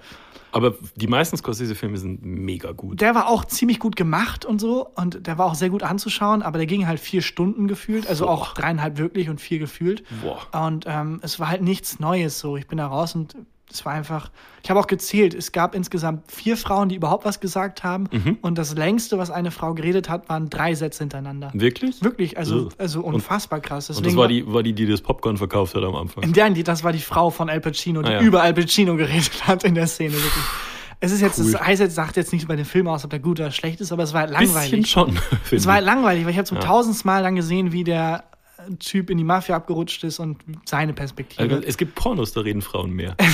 Aber die meisten Scorsese-Filme sind mega gut.
Der war auch ziemlich gut gemacht und so und der war auch sehr gut anzuschauen, aber der ging halt vier Stunden gefühlt, also
Boah.
auch dreieinhalb wirklich und vier gefühlt.
Boah.
Und ähm, es war halt nichts Neues so. Ich bin da raus und Das war einfach, ich habe auch gezählt, es gab insgesamt vier Frauen, die überhaupt was gesagt haben.
Mhm.
Und das längste, was eine Frau geredet hat, waren drei Sätze hintereinander.
Wirklich?
Wirklich, also, also unfassbar krass.
Und
Deswegen
das war die, war die, die das Popcorn verkauft hat am Anfang.
Ja, die, das war die Frau von Al Pacino, die
Ah, ja.
über Al Pacino geredet hat in der Szene, wirklich. Es ist jetzt,
Cool.
das heißt jetzt, sagt jetzt nicht bei dem Film aus, ob der gut oder schlecht ist, aber es war halt
Bisschen
langweilig.
schon.
Es war halt langweilig, weil ich habe zum
Ja.
tausendsten Mal dann gesehen, wie der Typ in die Mafia abgerutscht ist und seine Perspektive.
Also, es gibt Pornos, da reden Frauen mehr.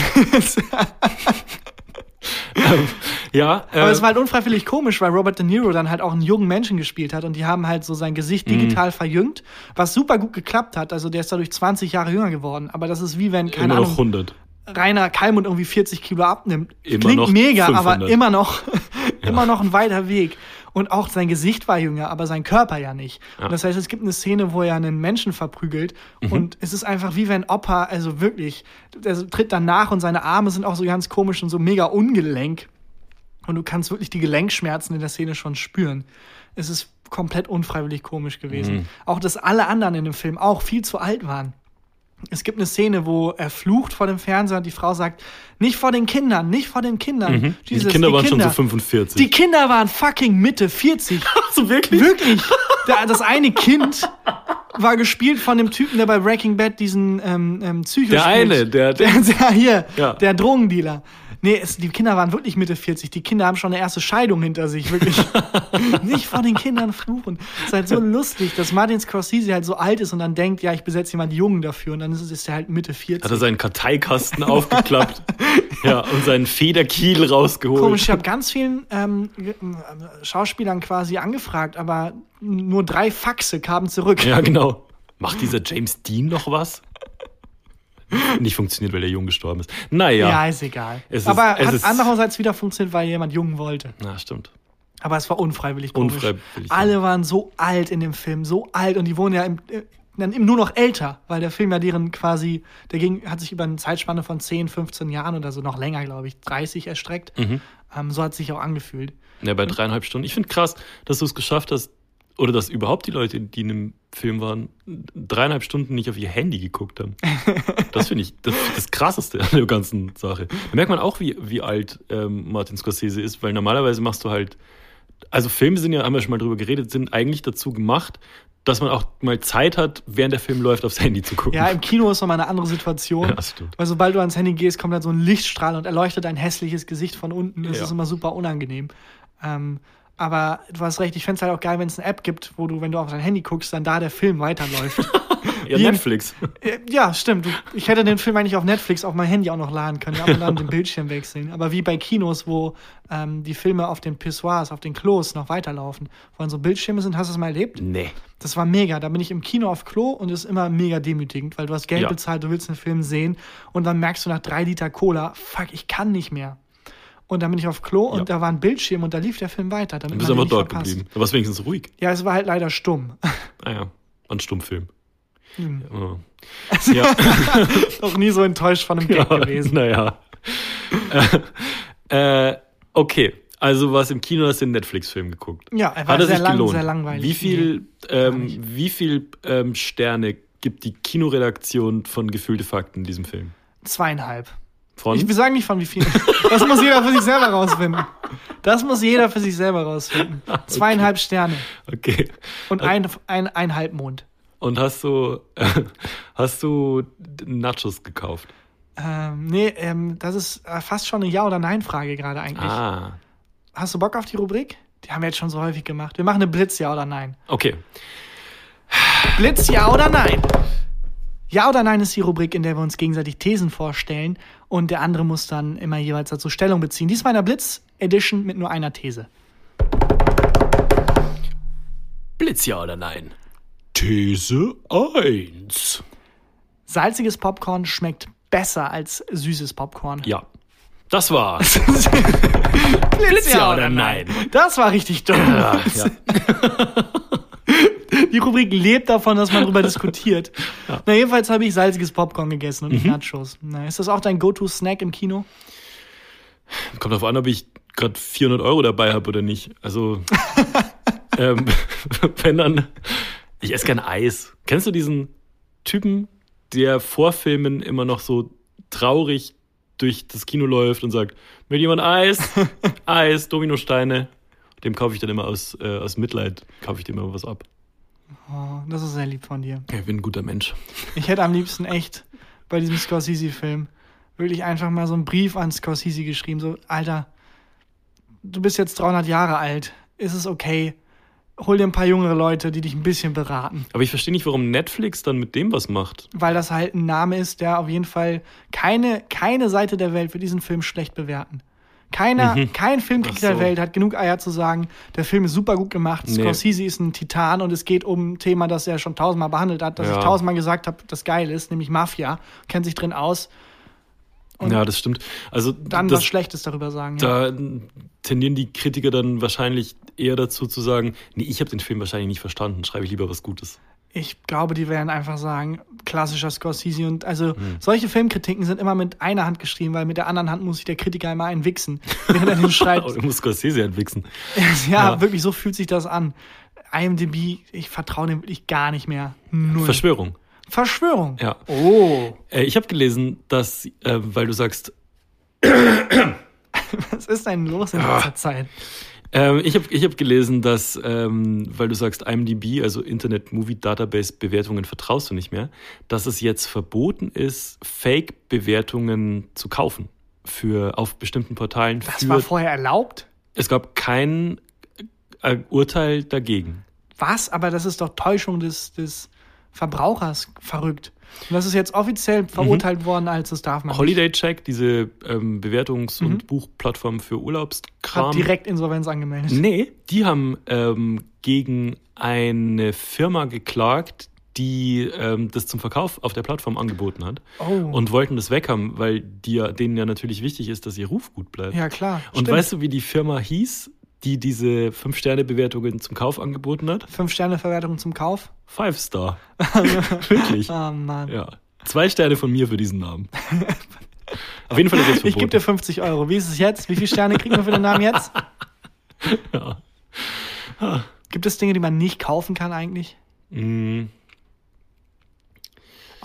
ähm, ja, äh,
Aber es war halt unfreiwillig komisch, weil Robert De Niro dann halt auch einen jungen Menschen gespielt hat und die haben halt so sein Gesicht
Mhm.
digital verjüngt, was super gut geklappt hat. Also der ist dadurch 20 Jahre jünger geworden. Aber das ist wie wenn, keine
immer noch
Ahnung,
100.
Rainer Kalmund irgendwie 40 Kilo abnimmt.
Immer
Klingt
noch
mega,
500.
aber immer noch, immer noch ein weiter Weg. Und auch sein Gesicht war jünger, aber sein Körper ja nicht.
Ja. Mhm.
Und das heißt, es gibt eine Szene, wo er einen Menschen verprügelt und es ist einfach wie wenn Opa, also wirklich, der tritt dann nach und seine Arme sind auch so ganz komisch und so mega ungelenk. Und du kannst wirklich die Gelenkschmerzen in der Szene schon spüren. Es ist komplett unfreiwillig komisch gewesen.
Mhm.
Auch, dass alle anderen in dem Film auch viel zu alt waren. Es gibt eine Szene, wo er flucht vor dem Fernseher und die Frau sagt, nicht vor den Kindern, nicht vor den Kindern.
Mhm. Die
Jesus,
Kinder waren schon
Kinder.
so 45.
Die Kinder waren fucking Mitte 40.
so wirklich?
Wirklich. Der, das eine Kind war gespielt von dem Typen, der bei Breaking Bad diesen ähm, ähm, Psycho
Der
spielt.
eine, der-
der, der hier,
Ja.
der Drogendealer. Nee, es, die Kinder waren wirklich Mitte 40. Die Kinder haben schon eine erste Scheidung hinter sich, wirklich. Nicht vor den Kindern fluchen. Es ist halt so lustig, dass Martin Scorsese halt so alt ist und dann denkt, ja, ich besetze jemand Jungen dafür und dann ist, es- ist er halt Mitte 40.
Hat er seinen Karteikasten aufgeklappt ja, und seinen Federkiel rausgeholt.
Komisch, ich habe ganz vielen ähm, ähm, Schauspielern quasi angefragt, aber nur drei Faxe kamen zurück.
Ja, genau. Macht dieser James Dean noch was? Nicht funktioniert, weil der jung gestorben ist. Naja.
Ja, ist egal.
Ist-
aber
es
hat
ist-
andererseits wieder funktioniert, weil jemand jung wollte.
Na, stimmt.
Aber es war unfreiwillig komisch.
Unfreiwillig,
Alle
ja.
waren so alt in dem Film, so alt und die wurden ja im, äh, dann eben nur noch älter, weil der Film ja deren quasi, der ging, hat sich über eine Zeitspanne von 10, 15 Jahren oder so noch länger, glaube ich, 30 erstreckt.
Mhm.
Ähm, so hat es sich auch angefühlt.
Ja, bei dreieinhalb Stunden. Ich finde krass, dass du es geschafft hast, oder dass überhaupt die Leute, die in dem Film waren, dreieinhalb Stunden nicht auf ihr Handy geguckt haben. Das finde ich das, das Krasseste an der ganzen Sache. Da merkt man auch, wie, wie alt ähm, Martin Scorsese ist, weil normalerweise machst du halt, also Filme sind ja, haben wir schon mal drüber geredet, sind eigentlich dazu gemacht, dass man auch mal Zeit hat, während der Film läuft, aufs Handy zu gucken.
Ja, im Kino ist nochmal eine andere Situation.
Ja, stimmt.
Weil sobald du ans Handy gehst, kommt halt so ein Lichtstrahl und erleuchtet dein hässliches Gesicht von unten. Das
Ja.
ist immer super unangenehm. Ähm, aber du hast recht, ich fände es halt auch geil, wenn es eine App gibt, wo du, wenn du auf dein Handy guckst, dann da der Film weiterläuft.
ja,
Wie-
Netflix.
Äh, ja, stimmt. Ich hätte den Film eigentlich auf Netflix auf mein Handy auch noch laden können, aber dann den Bildschirm wechseln. Aber wie bei Kinos, wo ähm, die Filme auf den Pissoirs, auf den Klos noch weiterlaufen, wo dann so Bildschirme sind, hast du es mal erlebt?
Nee.
Das war mega. Da bin ich im Kino auf Klo und es ist immer mega demütigend, weil du hast Geld
Ja.
bezahlt, du willst einen Film sehen und dann merkst du nach drei Liter Cola, fuck, ich kann nicht mehr. Und dann bin ich auf Klo und
Ja.
da war ein Bildschirm und da lief der Film weiter. Damit
Du bist
den
einfach dort
verpasst.
geblieben. Da warst wenigstens ruhig.
Ja, es war halt leider stumm.
Ah ja, ein Stummfilm.
Hm.
Ja. ja.
Noch nie so enttäuscht von einem Gag gewesen.
Naja. äh, äh, okay, also was im Kino hast du den Netflix-Film geguckt.
Ja, er war
Hat er
sehr
sich
lang,
gelohnt?
sehr langweilig.
Wie viel, ähm, wie viel ähm, Sterne gibt die Kinoredaktion von Gefühlte Fakten in diesem Film?
Zweieinhalb.
Von?
Ich sagen nicht von wie viel. Das muss jeder für sich selber rausfinden. Das muss jeder für sich selber rausfinden. Zweieinhalb Sterne
okay.
und ein, ein, ein Halbmond.
Und hast du, hast du Nachos gekauft?
Ähm, nee, ähm, das ist äh, fast schon eine Ja- oder Nein-Frage gerade eigentlich.
Ah,
Hast du Bock auf die Rubrik? Die haben wir jetzt schon so häufig gemacht. Wir machen eine Blitz, Ja oder Nein.
okay.
Blitz, Ja oder Nein? Ja oder Nein ist die Rubrik, in der wir uns gegenseitig Thesen vorstellen und der andere muss dann immer jeweils dazu Stellung beziehen. Diesmal in der Blitz-Edition mit nur einer These.
Blitz ja oder nein? These 1.
Salziges Popcorn schmeckt besser als süßes Popcorn.
Ja. Das war.
Blitz,
ja oder nein?
Das war richtig dumm.
ja, ja.
Die Rubrik lebt davon, dass man darüber diskutiert. Na, jedenfalls habe ich salziges Popcorn gegessen und
Mhm.
Nachos. Na, ist das auch dein Go-To-Snack im Kino?
Kommt darauf an, ob ich gerade 400 Euro dabei habe oder nicht. Also, ähm, wenn dann. Ich esse gern Eis. Kennst du diesen Typen, der vor Filmen immer noch so traurig durch das Kino läuft und sagt, will jemand Eis? Eis, Dominosteine. Dem kaufe ich dann immer aus, äh, aus Mitleid, kaufe ich dem immer was ab.
Oh, das ist sehr lieb von dir.
Ja, ich bin ein guter Mensch.
Ich hätte am liebsten echt bei diesem Scorsese-Film wirklich einfach mal so einen Brief an Scorsese geschrieben. So, Alter, du bist jetzt 300 Jahre alt. Ist es okay? Hol dir ein paar jüngere Leute, die dich ein bisschen beraten.
Aber ich verstehe nicht, warum Netflix dann mit dem was macht.
Weil das halt ein Name ist, der auf jeden Fall keine, keine Seite der Welt für diesen Film schlecht bewerten. Keiner,
Mhm.
kein Filmkritiker
Ach so.
der Welt hat genug Eier zu sagen, der Film ist super gut gemacht,
Nee.
Scorsese ist ein Titan und es geht um ein Thema, das er schon tausendmal behandelt hat, das
Ja.
ich tausendmal gesagt habe, das geil ist, nämlich Mafia, kennt sich drin aus. Und
ja, das stimmt. Also
Dann
das,
was Schlechtes darüber sagen. Ja.
da tendieren die Kritiker dann wahrscheinlich eher dazu zu sagen, nee, ich habe den Film wahrscheinlich nicht verstanden, schreibe ich lieber was Gutes.
Ich glaube, die werden einfach sagen, klassischer Scorsese und also
Hm.
solche Filmkritiken sind immer mit einer Hand geschrieben, weil mit der anderen Hand muss sich der Kritiker immer einen wichsen, während er den schreibt.
Du musst Scorsese entwichsen.
ja,
Ja.
wirklich, so fühlt sich das an. IMDb, ich vertraue dem wirklich gar nicht mehr. Null.
Verschwörung.
Verschwörung.
Ja.
Oh.
Äh, ich habe gelesen, dass, äh, weil du sagst,
Was ist denn los in
Ah.
letzter Zeit?
Ähm, ich habe ich hab gelesen, dass, ähm, weil du sagst, IMDb, also Internet Movie Database Bewertungen vertraust du nicht mehr, dass es jetzt verboten ist, Fake-Bewertungen zu kaufen für auf bestimmten Portalen.
Das
für,
war vorher erlaubt?
es gab kein äh, Urteil dagegen.
Was? Aber das ist doch Täuschung des, des Verbrauchers verrückt. Und das ist jetzt offiziell verurteilt worden, als das darf man nicht.
Holiday Check, diese ähm, Bewertungs- und Buchplattform für Urlaubskram.
Hat direkt Insolvenz angemeldet.
Nee, die haben ähm, gegen eine Firma geklagt, die ähm, das zum Verkauf auf der Plattform angeboten hat
Oh.
und wollten das weghaben, weil die, denen ja natürlich wichtig ist, dass ihr Ruf gut bleibt.
Ja, klar.
und
stimmt.
weißt du, wie die Firma hieß, die diese 5-Sterne-Bewertungen zum Kauf angeboten hat?
Fünf-Sterne-Verwertung zum Kauf?
Five Star. Wirklich.
Oh Mann.
Ja. Zwei Sterne von mir für diesen Namen. Auf jeden Fall ist es verboten.
Ich gebe dir 50 Euro. Wie ist es jetzt? Wie viele Sterne kriegen wir für den Namen jetzt?
Ja.
Gibt es Dinge, die man nicht kaufen kann eigentlich?
Mm,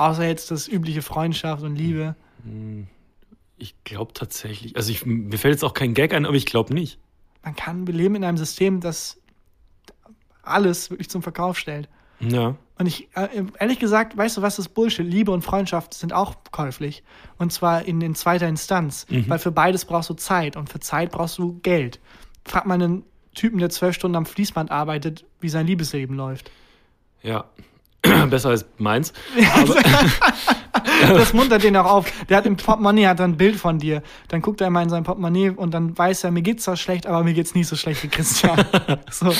Außer jetzt das übliche Freundschaft und Liebe.
Ich glaube tatsächlich, also ich, mir fällt jetzt auch kein Gag ein, aber ich glaube nicht.
Man kann, wir leben in einem System, das alles wirklich zum Verkauf stellt.
Ja.
Und ich, äh, ehrlich gesagt, weißt du, was ist Bullshit? Liebe und Freundschaft sind auch käuflich. Und zwar in, in zweiter Instanz. Weil für beides brauchst du Zeit und für Zeit brauchst du Geld. Frag mal einen Typen, der zwölf Stunden am Fließband arbeitet, wie sein Liebesleben läuft.
Ja. Besser als meins.
Das muntert den auch auf. Der hat im Portemonnaie hat ein Bild von dir. Dann guckt er immer in sein Portemonnaie und dann weiß er, mir geht's zwar schlecht, aber mir geht's nicht so schlecht wie Christian. so.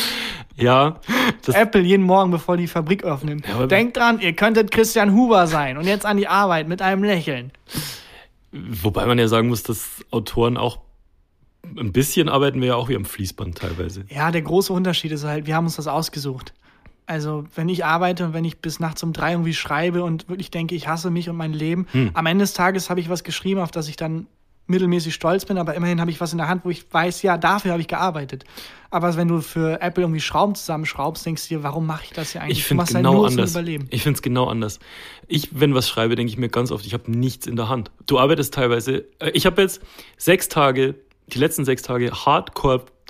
Ja. Das,
Apple jeden Morgen, bevor die Fabrik öffnen.
Ja,
Denkt dran, ihr könntet Christian Huber sein. Und jetzt an die Arbeit mit einem Lächeln.
wobei man ja sagen muss, dass Autoren auch ein bisschen arbeiten wir ja auch wie am Fließband teilweise.
Ja, der große Unterschied ist halt, wir haben uns das ausgesucht. Also, wenn ich arbeite und wenn ich bis nachts um drei irgendwie schreibe und wirklich denke, ich hasse mich und mein Leben,
Hm.
am Ende des Tages habe ich was geschrieben, auf das ich dann mittelmäßig stolz bin, aber immerhin habe ich was in der Hand, wo ich weiß, ja, dafür habe ich gearbeitet. Aber wenn du für Apple irgendwie Schrauben zusammenschraubst, denkst du dir, warum mache ich das hier eigentlich?
Ich finde
halt
genau
zum
anders.
Überleben.
Ich finde es genau anders. Ich, wenn was schreibe, denke ich mir ganz oft, ich habe nichts in der Hand. Du arbeitest teilweise. äh, Ich habe jetzt sechs Tage, die letzten sechs Tage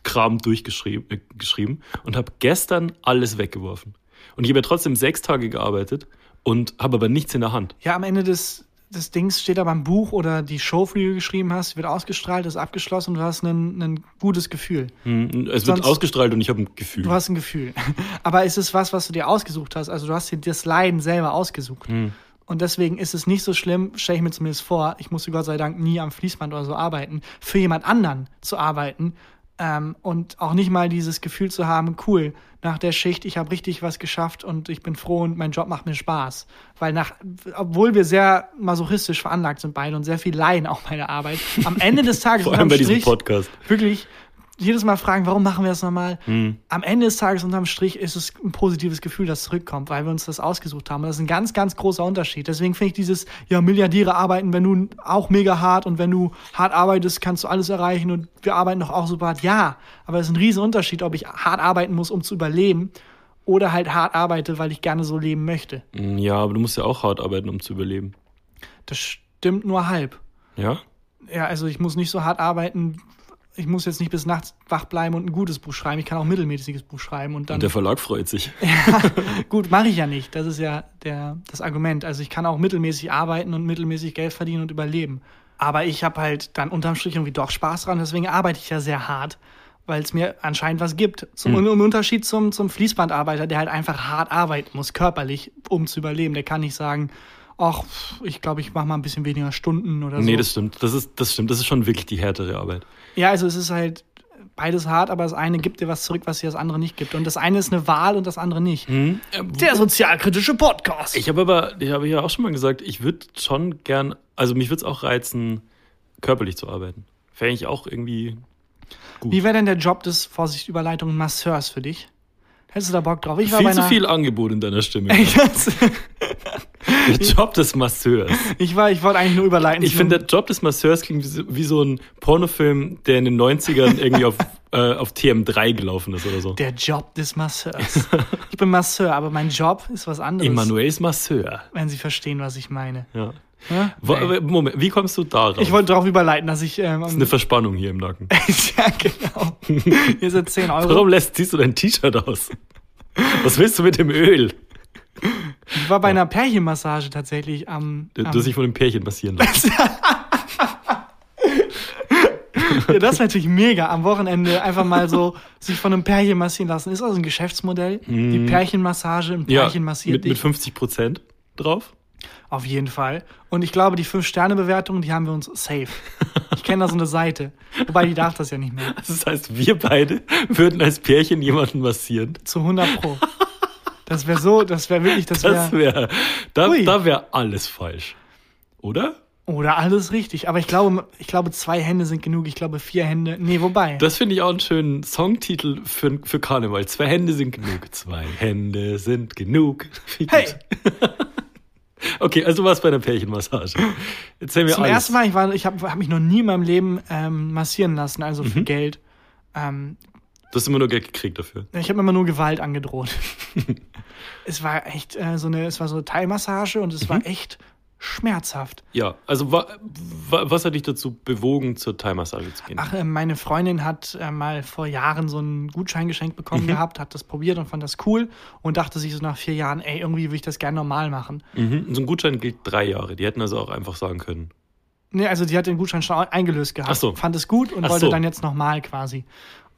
Hardcore-Kram durchgeschrieben äh, geschrieben und habe gestern alles weggeworfen. Und ich habe ja trotzdem sechs Tage gearbeitet und habe aber nichts in der Hand.
Ja, am Ende des, des Dings steht aber ein Buch oder die Show, für die du geschrieben hast, wird ausgestrahlt, ist abgeschlossen und du hast ein, ein gutes Gefühl.
Hm, Es
Sonst-
wird ausgestrahlt und ich habe ein Gefühl.
Du hast ein Gefühl. Aber ist es was, was du dir ausgesucht hast? Also du hast dir das Leiden selber ausgesucht.
Hm.
Und deswegen ist es nicht so schlimm, stelle ich mir zumindest vor, ich musste Gott sei Dank nie am Fließband oder so arbeiten, für jemand anderen zu arbeiten ähm, und auch nicht mal dieses Gefühl zu haben, cool, nach der Schicht, ich habe richtig was geschafft und ich bin froh und mein Job macht mir Spaß. Weil nach, obwohl wir sehr masochistisch veranlagt sind beide und sehr viel leiden auch bei der Arbeit, am Ende des Tages
Vor allem bei diesem
Strich
Podcast.
wirklich jedes Mal fragen, warum machen wir das nochmal?
Hm.
Am Ende des Tages unterm Strich ist es ein positives Gefühl, das zurückkommt, weil wir uns das ausgesucht haben. Und das ist ein ganz, ganz großer Unterschied. Deswegen finde ich dieses, ja, Milliardäre arbeiten, wenn du auch mega hart und wenn du hart arbeitest, kannst du alles erreichen und wir arbeiten doch auch super hart. Ja, aber es ist ein riesen Unterschied, ob ich hart arbeiten muss, um zu überleben oder halt hart arbeite, weil ich gerne so leben möchte.
Ja, aber du musst ja auch hart arbeiten, um zu überleben.
Das stimmt nur halb.
Ja?
Ja, also ich muss nicht so hart arbeiten. Ich muss jetzt nicht bis nachts wach bleiben und ein gutes Buch schreiben. Ich kann auch ein mittelmäßiges Buch schreiben und dann.
Und der Verlag freut sich.
Gut, mache ich ja nicht. Das ist ja der, das Argument. Also ich kann auch mittelmäßig arbeiten und mittelmäßig Geld verdienen und überleben. Aber ich habe halt dann unterm Strich irgendwie doch Spaß dran. Deswegen arbeite ich ja sehr hart, weil es mir anscheinend was gibt. Zum,
Hm.
Im Unterschied zum, zum Fließbandarbeiter, der halt einfach hart arbeiten muss, körperlich, um zu überleben. Der kann nicht sagen, ach, ich glaube, ich mache mal ein bisschen weniger Stunden oder so.
Nee, das stimmt. Das ist, das stimmt. Das ist schon wirklich die härtere Arbeit.
Ja, also es ist halt beides hart, aber das eine gibt dir was zurück, was dir das andere nicht gibt. Und das eine ist eine Wahl und das andere nicht. Der sozialkritische Podcast.
Ich habe aber, ich habe ja auch schon mal gesagt, ich würde schon gern, also mich würde es auch reizen, körperlich zu arbeiten. Fände ich auch irgendwie.
Wie wäre denn der Job des, Vorsicht, Überleitung, Masseurs für dich? Hättest du da Bock drauf? Ich
Viel
bei
zu
einer-
viel Angebot in deiner Stimme.
ich,
Der Job des Masseurs.
war, ich wollte eigentlich nur überleiten.
Ich finde, der Job des Masseurs klingt wie so, wie so ein Pornofilm, der in den 90ern irgendwie auf, äh, auf TM3 gelaufen ist oder so.
der Job des Masseurs. ich bin Masseur, aber mein Job ist was anderes.
Emanuels Masseur.
Wenn Sie verstehen, was ich meine.
Ja.
Ja?
Wo, Moment, wie kommst du darauf?
Ich wollte darauf überleiten, dass ich. Ähm,
das ist eine Verspannung hier im Nacken.
ja, genau. Hier sind 10 Euro.
Warum lässt, ziehst du dein T-Shirt aus? Was willst du mit dem Öl?
Ich war bei einer Pärchenmassage tatsächlich am.
Du
am
hast dich von dem Pärchen massieren lassen.
Ja, das ist natürlich mega. Am Wochenende einfach mal so sich von einem Pärchen massieren lassen. Ist also ein Geschäftsmodell. Die Pärchenmassage, ein
Mhm. Ja,
Pärchen massiert
mit, mit
dich.
50 Prozent drauf.
Auf jeden Fall. Und ich glaube, die 5-Sterne-Bewertung, die haben wir uns safe. Ich kenne da so eine Seite. Wobei, die darf das ja nicht mehr.
Das heißt, wir beide würden als Pärchen jemanden massieren.
Zu 100 Pro. Das wäre so, das wäre wirklich, das
Das
wäre.
wäre, da,
Ui.
da wäre alles falsch. Oder?
Oder alles richtig. Aber ich glaube, ich glaube, zwei Hände sind genug. Ich glaube, vier Hände. Nee, wobei.
Das finde ich auch einen schönen Songtitel für, für Karneval. Zwei Hände sind genug. Zwei Hände sind genug.
Hey!
Okay, also du warst bei einer Pärchenmassage. Erzähl mir
Zum
alles.
ersten Mal, ich, war- ich habe hab mich noch nie in meinem Leben ähm, massieren lassen, also
Mhm.
für Geld. Ähm,
Du hast immer nur Geld gekriegt dafür.
Ich habe immer nur Gewalt angedroht. es war echt äh, so eine, es war so eine Thai-Massage und es
Mhm.
war echt schmerzhaft.
Ja, also wa, wa, was hat dich dazu bewogen, zur Thai-Massage zu gehen?
Ach, äh, meine Freundin hat äh, mal vor Jahren so einen Gutschein geschenkt
Mhm.
bekommen gehabt, hat das probiert und fand das cool und dachte sich so nach vier Jahren, ey, irgendwie würde ich das gerne normal machen.
Mhm. So ein Gutschein gilt drei Jahre. Die hätten also auch einfach sagen können.
Nee, also die hat den Gutschein schon eingelöst gehabt,
so.
fand es gut und
Ach
wollte
so.
dann jetzt nochmal quasi.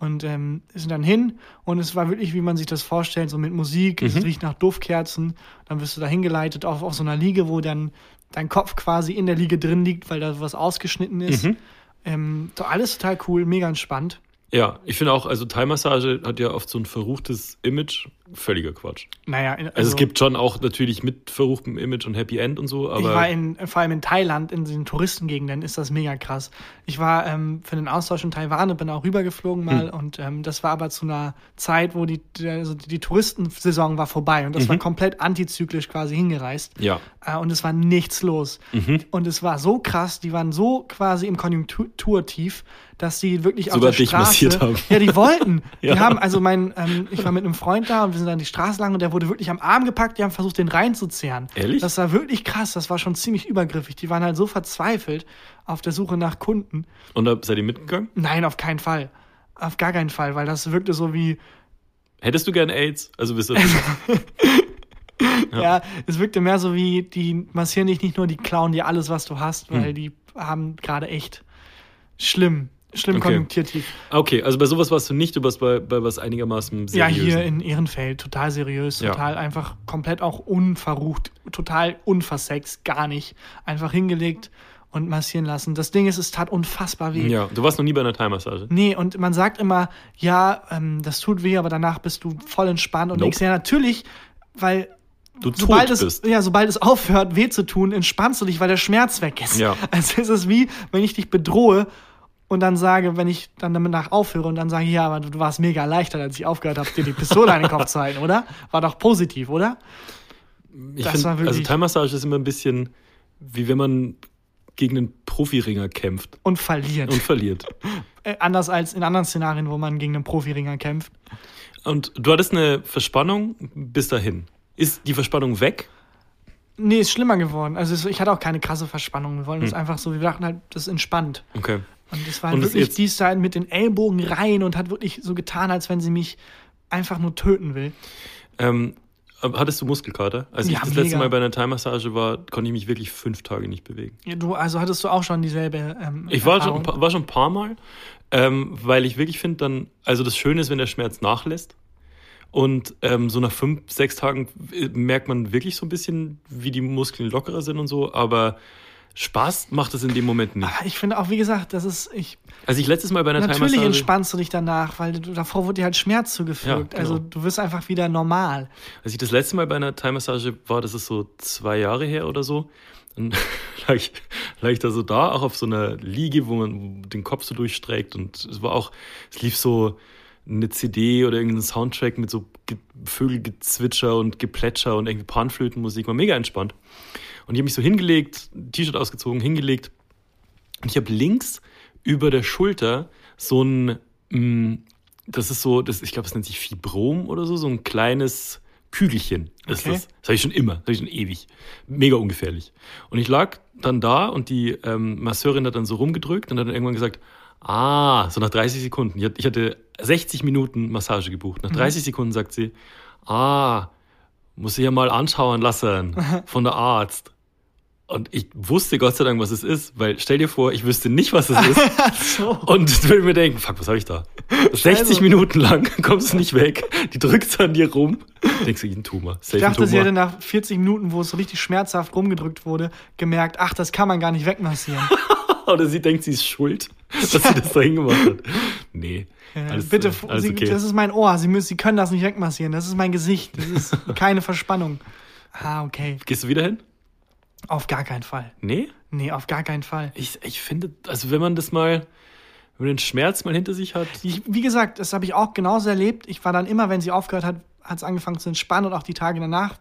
Und ähm, sind dann hin und es war wirklich, wie man sich das vorstellt, so mit Musik,
Mhm.
es riecht nach Duftkerzen. Dann wirst du da hingeleitet auf, auf so einer Liege, wo dann dein Kopf quasi in der Liege drin liegt, weil da was ausgeschnitten ist.
Mhm.
Ähm, so alles total cool, mega entspannt.
Ja, ich finde auch, also Thai-Massage hat ja oft so ein verruchtes Image. Völliger Quatsch.
Naja, in-
Also, es gibt schon auch natürlich mit verruchtem Image und Happy End und so, aber
ich war in, vor allem in Thailand, in den Touristengegenden, ist das mega krass. Ich war ähm, für den Austausch in Taiwan und bin auch rübergeflogen mal
Hm.
und ähm, das war aber zu einer Zeit, wo die, die, also die Touristensaison war vorbei und das
Mhm.
war komplett antizyklisch quasi hingereist.
ja.
Äh, und es war nichts los.
Mhm.
Und es war so krass, die waren so quasi im Konjunkturtief, dass sie wirklich auf
Sogar
der
dich
Straße...
massiert haben.
Ja, die wollten.
Ja.
Die haben, also mein, ähm, ich war mit einem Freund da und wir sind dann die Straße lang und der wurde wirklich am Arm gepackt, die haben versucht, den reinzuzehren.
Ehrlich?
Das war wirklich krass, das war schon ziemlich übergriffig. Die waren halt so verzweifelt auf der Suche nach Kunden.
Und da seid ihr mitgegangen?
Nein, auf keinen Fall. Auf gar keinen Fall, weil das wirkte so wie,
Hättest du gern AIDS? Also bist du.
ja. es wirkte mehr so wie, die massieren dich nicht nur, die klauen dir alles, was du hast, weil
Hm.
die haben gerade echt schlimm, schlimm
Okay.
konjunkturtief.
Okay, also bei sowas warst du nicht, du warst bei, bei was einigermaßen
Ja,
seriösen.
hier in Ehrenfeld, total seriös,
Ja.
total einfach komplett auch unverrucht, total unversext, gar nicht. Einfach hingelegt und massieren lassen. Das Ding ist, es tat unfassbar weh.
Ja, du warst noch nie bei einer Thai-Massage.
Nee, und man sagt immer, ja, ähm, das tut weh, aber danach bist du voll entspannt und
Nope.
denkst, ja, natürlich, weil
Du
sobald es,
bist.
ja, sobald es aufhört, weh zu tun, entspannst du dich, weil der Schmerz weg ist.
Ja.
Also es ist wie, wenn ich dich bedrohe und dann sage, wenn ich dann danach aufhöre und dann sage, ja, aber du warst mega erleichtert, als ich aufgehört habe, dir die Pistole an den Kopf zu halten, oder? War doch positiv, oder?
Ich
das
find,
war wirklich-
also Thai-Massage ist immer ein bisschen wie wenn man gegen einen Profiringer kämpft
Und verliert.
und verliert.
äh, anders als in anderen Szenarien, wo man gegen einen Profiringer kämpft.
Und du hattest eine Verspannung bis dahin. Ist die Verspannung weg?
Nee, ist schlimmer geworden. Also es, ich hatte auch keine krasse Verspannung. Wir wollen
Hm.
das einfach so, wir dachten halt, das ist entspannt.
Okay.
Und es war
Und
wirklich
jetzt-
die Seite mit den Ellbogen rein und hat wirklich so getan, als wenn sie mich einfach nur töten will.
Ähm, hattest du Muskelkater? Als
Ja,
ich das letzte
mega.
Mal bei einer Thai-Massage war, konnte ich mich wirklich fünf Tage nicht bewegen.
Ja, Du, also hattest du auch schon dieselbe ähm,
Ich war schon,
Erfahrung?
ein paar- war schon ein paar Mal, ähm, weil ich wirklich finde dann, also das Schöne ist, wenn der Schmerz nachlässt. Und ähm, so nach fünf, sechs Tagen äh, merkt man wirklich so ein bisschen, wie die Muskeln lockerer sind und so, aber Spaß macht es in dem Moment nicht.
Aber ich finde auch, wie gesagt, das ist, ich,
Als ich letztes Mal bei einer
natürlich entspannst du dich danach, weil du, davor wurde dir halt Schmerz zugefügt.
Ja,
Also
genau.
du wirst einfach wieder normal.
als ich das letzte Mal bei einer Thai-Massage war, das ist so zwei Jahre her oder so, dann lag ich, lag ich da so da, auch auf so einer Liege, wo man den Kopf so durchstreckt und es war auch, es lief so eine CD oder irgendein Soundtrack mit so Ge Vögelgezwitscher und Geplätscher und irgendwie Panflötenmusik, war mega entspannt. Und ich habe mich so hingelegt, T-Shirt ausgezogen, hingelegt und ich habe links über der Schulter so ein, mh, das ist so, das, ich glaube, es nennt sich Fibrom oder so, so ein kleines Kügelchen ist
Okay.
das. Das habe ich schon immer, das habe ich schon ewig. Mega ungefährlich. Und ich lag dann da und die ähm, Masseurin hat dann so rumgedrückt und hat dann irgendwann gesagt, ah, so nach 30 Sekunden. Ich hatte- Ich hatte 60 Minuten Massage gebucht. Nach 30 Sekunden sagt sie, ah, muss ich ja mal anschauen lassen von der Arzt. Und ich wusste Gott sei Dank, was es ist, weil stell dir vor, ich wüsste nicht, was es ist.
so.
Und will mir denken, fuck, was habe ich da? 60
Also-
Minuten lang kommst du nicht weg, die drückt an dir rum. Denkst du, ein Tumor. Safe
Ich dachte,
ein
sie
Tumor.
hätte nach 40 Minuten, wo es so richtig schmerzhaft rumgedrückt wurde, gemerkt, ach, das kann man gar nicht wegmassieren.
Oder sie denkt, sie ist schuld, dass sie das da hingemacht hat. Nee. Alles,
Bitte,
äh, alles
sie,
okay.
das ist mein Ohr, sie, müssen, sie können das nicht wegmassieren. Das ist mein Gesicht, das ist keine Verspannung. Ah, okay.
Gehst du wieder hin?
Auf gar keinen Fall.
Nee?
Nee, auf gar keinen Fall.
Ich, ich finde, also wenn man das mal, wenn man den Schmerz mal hinter sich hat,
Ich, wie gesagt, das habe ich auch genauso erlebt. Ich war dann immer, wenn sie aufgehört hat, hat es angefangen zu entspannen und auch die Tage danach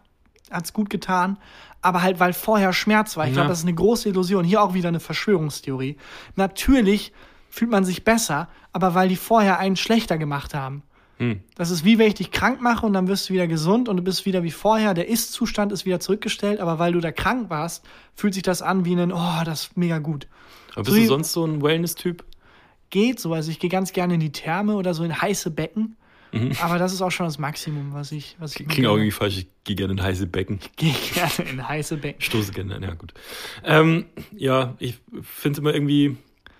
hat es gut getan. Aber halt, weil vorher Schmerz war. Ich
Ja.
glaube, das ist eine große Illusion. Hier auch wieder eine Verschwörungstheorie. Natürlich fühlt man sich besser, aber weil die vorher einen schlechter gemacht haben.
Hm.
Das ist wie wenn ich dich krank mache und dann wirst du wieder gesund und du bist wieder wie vorher. Der Ist-Zustand ist wieder zurückgestellt, aber weil du da krank warst, fühlt sich das an wie ein, oh, das ist mega gut.
aber
So
bist du
wie-
sonst so ein Wellness-Typ?
geht so. Also ich gehe ganz gerne in die Therme oder so in heiße Becken. Aber das ist auch schon das Maximum, was ich. Was ich
Mhm. Klingt auch irgendwie falsch, ich gehe gerne in heiße Becken.
gehe gerne in heiße Becken.
Stoße gerne, ja gut. Ähm, ja, ich finde es immer irgendwie,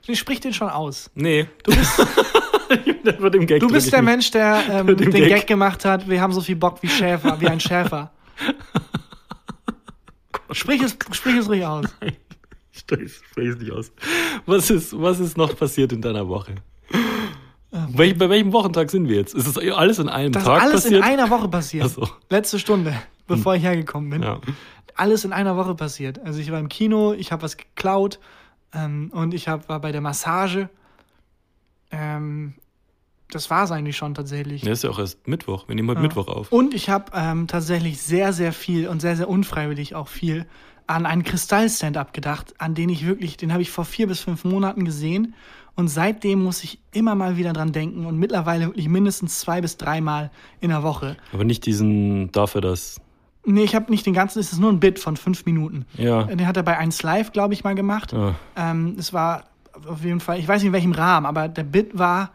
Ich sprich den schon aus.
nee. Du bist, Über dem Gag
Du bist der. Mensch, der ähm, den Gag.
Gag.
gemacht hat. Wir haben so viel Bock wie Schäfer, wie ein Schäfer. sprich, es, sprich es ruhig aus.
Ich sprich es nicht aus. Was ist, was ist noch passiert in deiner Woche? Welch, bei welchem Wochentag sind wir jetzt? Ist das alles in einem
Das ist
Tag
alles
passiert?
in einer Woche passiert.
So.
Letzte Stunde, bevor ich hergekommen bin.
ja.
Alles in einer Woche passiert. Also ich war im Kino, ich habe was geklaut ähm, und ich hab, war bei der Massage. Ähm, das war es eigentlich schon tatsächlich.
ja, ist ja auch erst Mittwoch. Wir nehmen heute
Ja.
Mittwoch auf.
Und ich habe ähm, tatsächlich sehr, sehr viel und sehr, sehr unfreiwillig auch viel an einen Kristall-Stand-up gedacht, an den ich wirklich, den habe ich vor vier bis fünf Monaten gesehen. Und seitdem muss ich immer mal wieder dran denken und mittlerweile wirklich mindestens zwei bis dreimal in der Woche.
Aber nicht diesen, dafür das.
Nee, ich habe nicht den ganzen, es ist nur ein Bit von fünf Minuten.
Ja.
Den hat er bei 1 Live, glaube ich, mal gemacht.
ja.
Ähm, es war auf jeden Fall, ich weiß nicht in welchem Rahmen, aber der Bit war,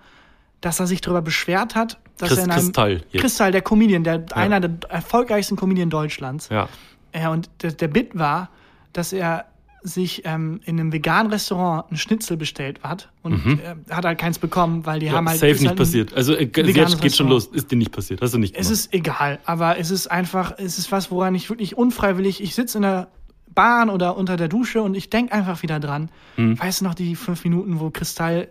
dass er sich darüber beschwert hat, dass
Christ,
er in einem
Kristall. Jetzt.
Kristall, der Comedian, der einer der erfolgreichsten Comedian Deutschlands.
Ja.
Ja, und der, der Bit war, dass er sich ähm, in einem veganen Restaurant ein Schnitzel bestellt hat und äh, hat halt keins bekommen, weil die
Mhm. ja
haben halt.
safe nicht
halt
passiert. Also, äh, geht schon
Restaurant.
los. Ist dir nicht passiert. Hast du nicht
Es
gemacht.
ist egal, aber es ist einfach, es ist was, woran ich wirklich unfreiwillig, ich sitze in der Bahn oder unter der Dusche und ich denke einfach wieder dran.
Hm.
Weißt du noch die fünf Minuten, wo Kristall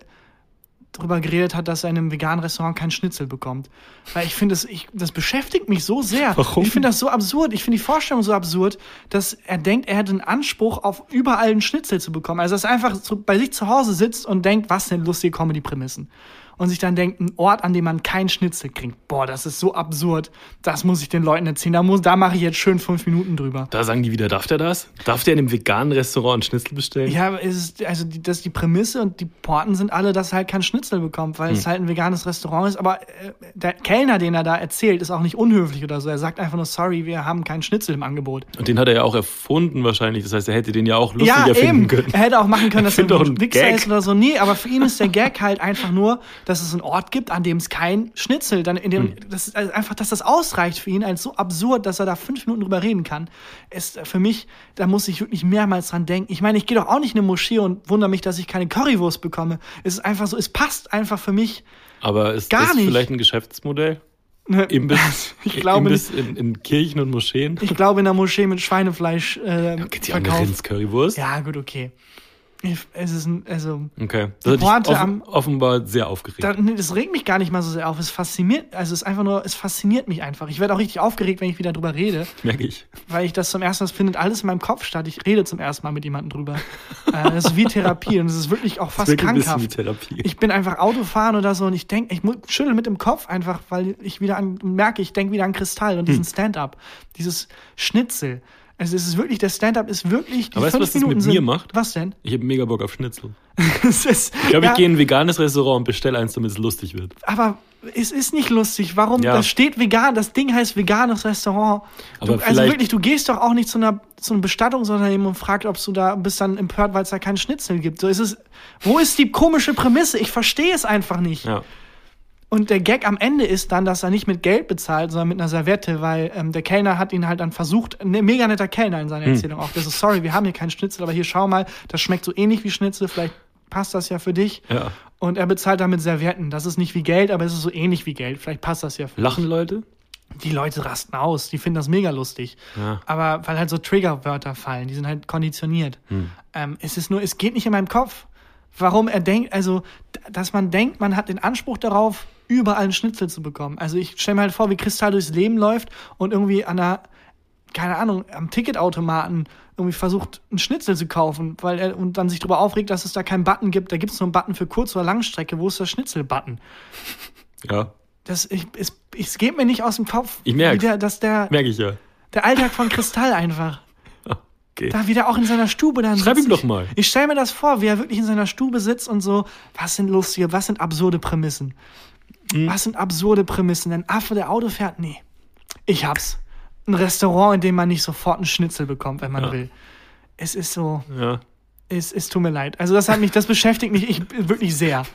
darüber geredet hat, dass er in einem veganen Restaurant keinen Schnitzel bekommt? Weil ich finde, das, ich, das beschäftigt mich so sehr.
Warum?
Ich finde das so absurd. Ich finde die Vorstellung so absurd, dass er denkt, er hätte einen Anspruch auf überall einen Schnitzel zu bekommen. Also, dass er einfach so bei sich zu Hause sitzt und denkt, was denn lustige Comedy-Prämissen. Und sich dann denkt, ein Ort, an dem man kein Schnitzel kriegt. Boah, das ist so absurd. Das muss ich den Leuten erzählen. Da, muss, da mache ich jetzt schön fünf Minuten drüber.
Da sagen die wieder, darf der das? Darf der in einem veganen Restaurant einen Schnitzel bestellen?
Ja, ist, also die, das die Prämisse und die Porten sind alle, dass er halt kein Schnitzel bekommt, weil es halt ein veganes Restaurant ist. Aber äh, der Kellner, den er da erzählt, ist auch nicht unhöflich oder so. Er sagt einfach nur, sorry, wir haben keinen Schnitzel im Angebot.
Und den hat er ja auch erfunden wahrscheinlich. Das heißt, er hätte den ja auch lustiger
Ja,
finden
eben.
können.
Er hätte auch machen können, dass er ein Wichser ist oder so. Nee, aber für ihn ist der Gag halt einfach nur, dass es einen Ort gibt, an dem es kein Schnitzel, dann in dem,
Hm.
das ist also einfach, dass das ausreicht für ihn, als so absurd, dass er da fünf Minuten drüber reden kann, ist für mich, da muss ich wirklich mehrmals dran denken. Ich meine, ich gehe doch auch nicht in eine Moschee und wundere mich, dass ich keine Currywurst bekomme. Es ist einfach so, es passt einfach für mich.
Aber ist
Gar
das
nicht.
vielleicht ein Geschäftsmodell? Imbiss,
Ich glaube
Imbiss in, in Kirchen und Moscheen?
Ich glaube, in der Moschee mit Schweinefleisch äh,
Gibt's ja auch eine
verkauft.
Rindscurrywurst?
Ja, gut, okay. Es ist ein, also,
Okay. Das hat offen,
am-
offenbar sehr aufgeregt.
Da, nee, das regt mich gar nicht mal so sehr auf. Es fasziniert, also es ist einfach nur, es fasziniert mich einfach. Ich werde auch richtig aufgeregt, wenn ich wieder drüber rede,
Merke ich.
weil ich das zum ersten Mal, es findet alles in meinem Kopf statt. Ich rede zum ersten Mal mit jemandem drüber. äh, das ist wie Therapie und es ist wirklich auch fast
Wirklich ein bisschen wie
krankhaft.
Therapie.
Ich bin einfach Autofahren oder so und ich denke, ich schüttel mit dem Kopf einfach, weil ich wieder an, merke, ich denke wieder an Kristall und diesen
Hm.
Stand-up, dieses Schnitzel. Also es ist wirklich, der Stand-up ist wirklich. die
Aber weißt du, was das mit
Minuten
mir
sind-
macht?
Was denn?
Ich habe mega Bock auf Schnitzel.
Ist,
Ich glaube,
ja,
ich gehe in ein veganes Restaurant und bestelle eins, damit es lustig wird.
Aber es ist nicht lustig. Warum?
Ja.
Das steht vegan. Das Ding heißt veganes Restaurant.
Aber
du, also wirklich, du gehst doch auch nicht zu, einer, zu einem Bestattungsunternehmen und fragst, ob du da bist dann empört, weil es da keinen Schnitzel gibt. So ist es. Wo ist die komische Prämisse? Ich verstehe es einfach nicht.
Ja.
Und der Gag am Ende ist dann, dass er nicht mit Geld bezahlt, sondern mit einer Serviette, weil ähm, der Kellner hat ihn halt dann versucht, ein mega netter Kellner in seiner Erzählung auch. Das ist, sorry, wir haben hier keinen Schnitzel, aber hier schau mal, das schmeckt so ähnlich wie Schnitzel, vielleicht passt das ja für dich.
Ja.
Und er bezahlt damit Servietten. Das ist nicht wie Geld, aber es ist so ähnlich wie Geld. Vielleicht passt das ja für
Lachen Leute?
dich. Die Leute rasten aus, die finden das mega lustig.
Ja.
Aber weil halt so Triggerwörter fallen, die sind halt konditioniert. Ähm, es ist nur, es geht nicht in meinem Kopf. Warum er denkt, also, dass man denkt, man hat den Anspruch darauf, überall einen Schnitzel zu bekommen. Also ich stelle mir halt vor, wie Kristall durchs Leben läuft und irgendwie an einer, keine Ahnung, am Ticketautomaten irgendwie versucht, einen Schnitzel zu kaufen, weil er und dann sich darüber aufregt, dass es da keinen Button gibt. Da gibt es nur einen Button für Kurz- oder Langstrecke. Wo ist der Schnitzel-Button?
Ja.
Das, ich, es, es geht mir nicht aus dem Kopf,
Ich merk's.
wie der, dass der,
Merke ich ja.
der Alltag von Kristall einfach.
Okay.
Da wieder auch in seiner Stube dann
Schreib ihm doch mal.
Ich stelle mir das vor, wie er wirklich in seiner Stube sitzt und so, was sind lustige, was sind absurde Prämissen?
Hm.
Was sind absurde Prämissen? Ein Affe, der Auto fährt? Nee. Ich hab's. Ein Restaurant, in dem man nicht sofort einen Schnitzel bekommt, wenn man
Ja.
will. Es ist so,
Ja.
Es, es tut mir leid. Also das hat mich, das beschäftigt mich ich, wirklich sehr.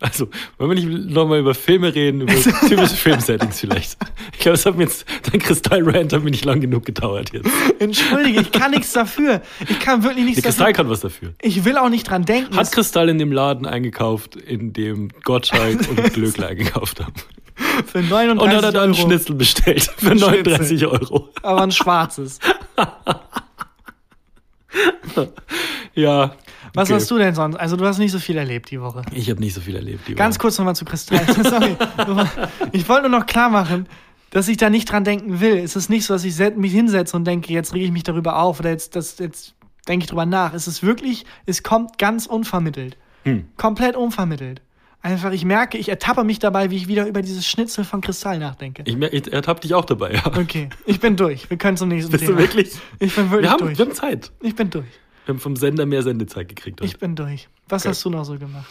Also, wollen wir nicht nochmal über Filme reden, über typische Filmsettings vielleicht? Ich glaube, es hat mir jetzt, dein Kristall-Rant hat mir nicht lang genug gedauert jetzt.
Entschuldige, ich kann nichts dafür. Ich kann wirklich nichts
Kristall
dafür.
kann was dafür.
Ich will auch nicht dran denken.
Hat Kristall in dem Laden eingekauft, in dem Gottschalk und Glöckler eingekauft haben.
für
Und
39
hat er dann einen
Euro.
Schnitzel bestellt für
Schnitzel.
39 Euro.
Aber ein schwarzes.
Ja.
Was
okay.
hast du denn sonst? Also du hast nicht so viel erlebt die Woche.
Ich habe nicht so viel erlebt. Die
Ganz
Woche.
kurz nochmal zu Kristall. Sorry. Ich wollte nur noch klar machen, dass ich da nicht dran denken will. Es ist nicht so, dass ich mich hinsetze und denke, jetzt rege ich mich darüber auf oder jetzt, das, jetzt denke ich drüber nach. Es ist wirklich, es kommt ganz unvermittelt.
Hm.
Komplett unvermittelt. Einfach, ich merke, ich ertappe mich dabei, wie ich wieder über dieses Schnitzel von Kristall nachdenke.
Ich, ich ertappe dich auch dabei, ja.
Okay, ich bin durch. Wir können zum nächsten
Bist
Thema.
du wirklich?
Ich bin wirklich
Wir haben,
durch.
wir haben Zeit.
Ich bin durch.
Wir haben vom Sender mehr Sendezeit gekriegt. heute.
Ich bin durch. Was
Okay.
hast du noch so gemacht?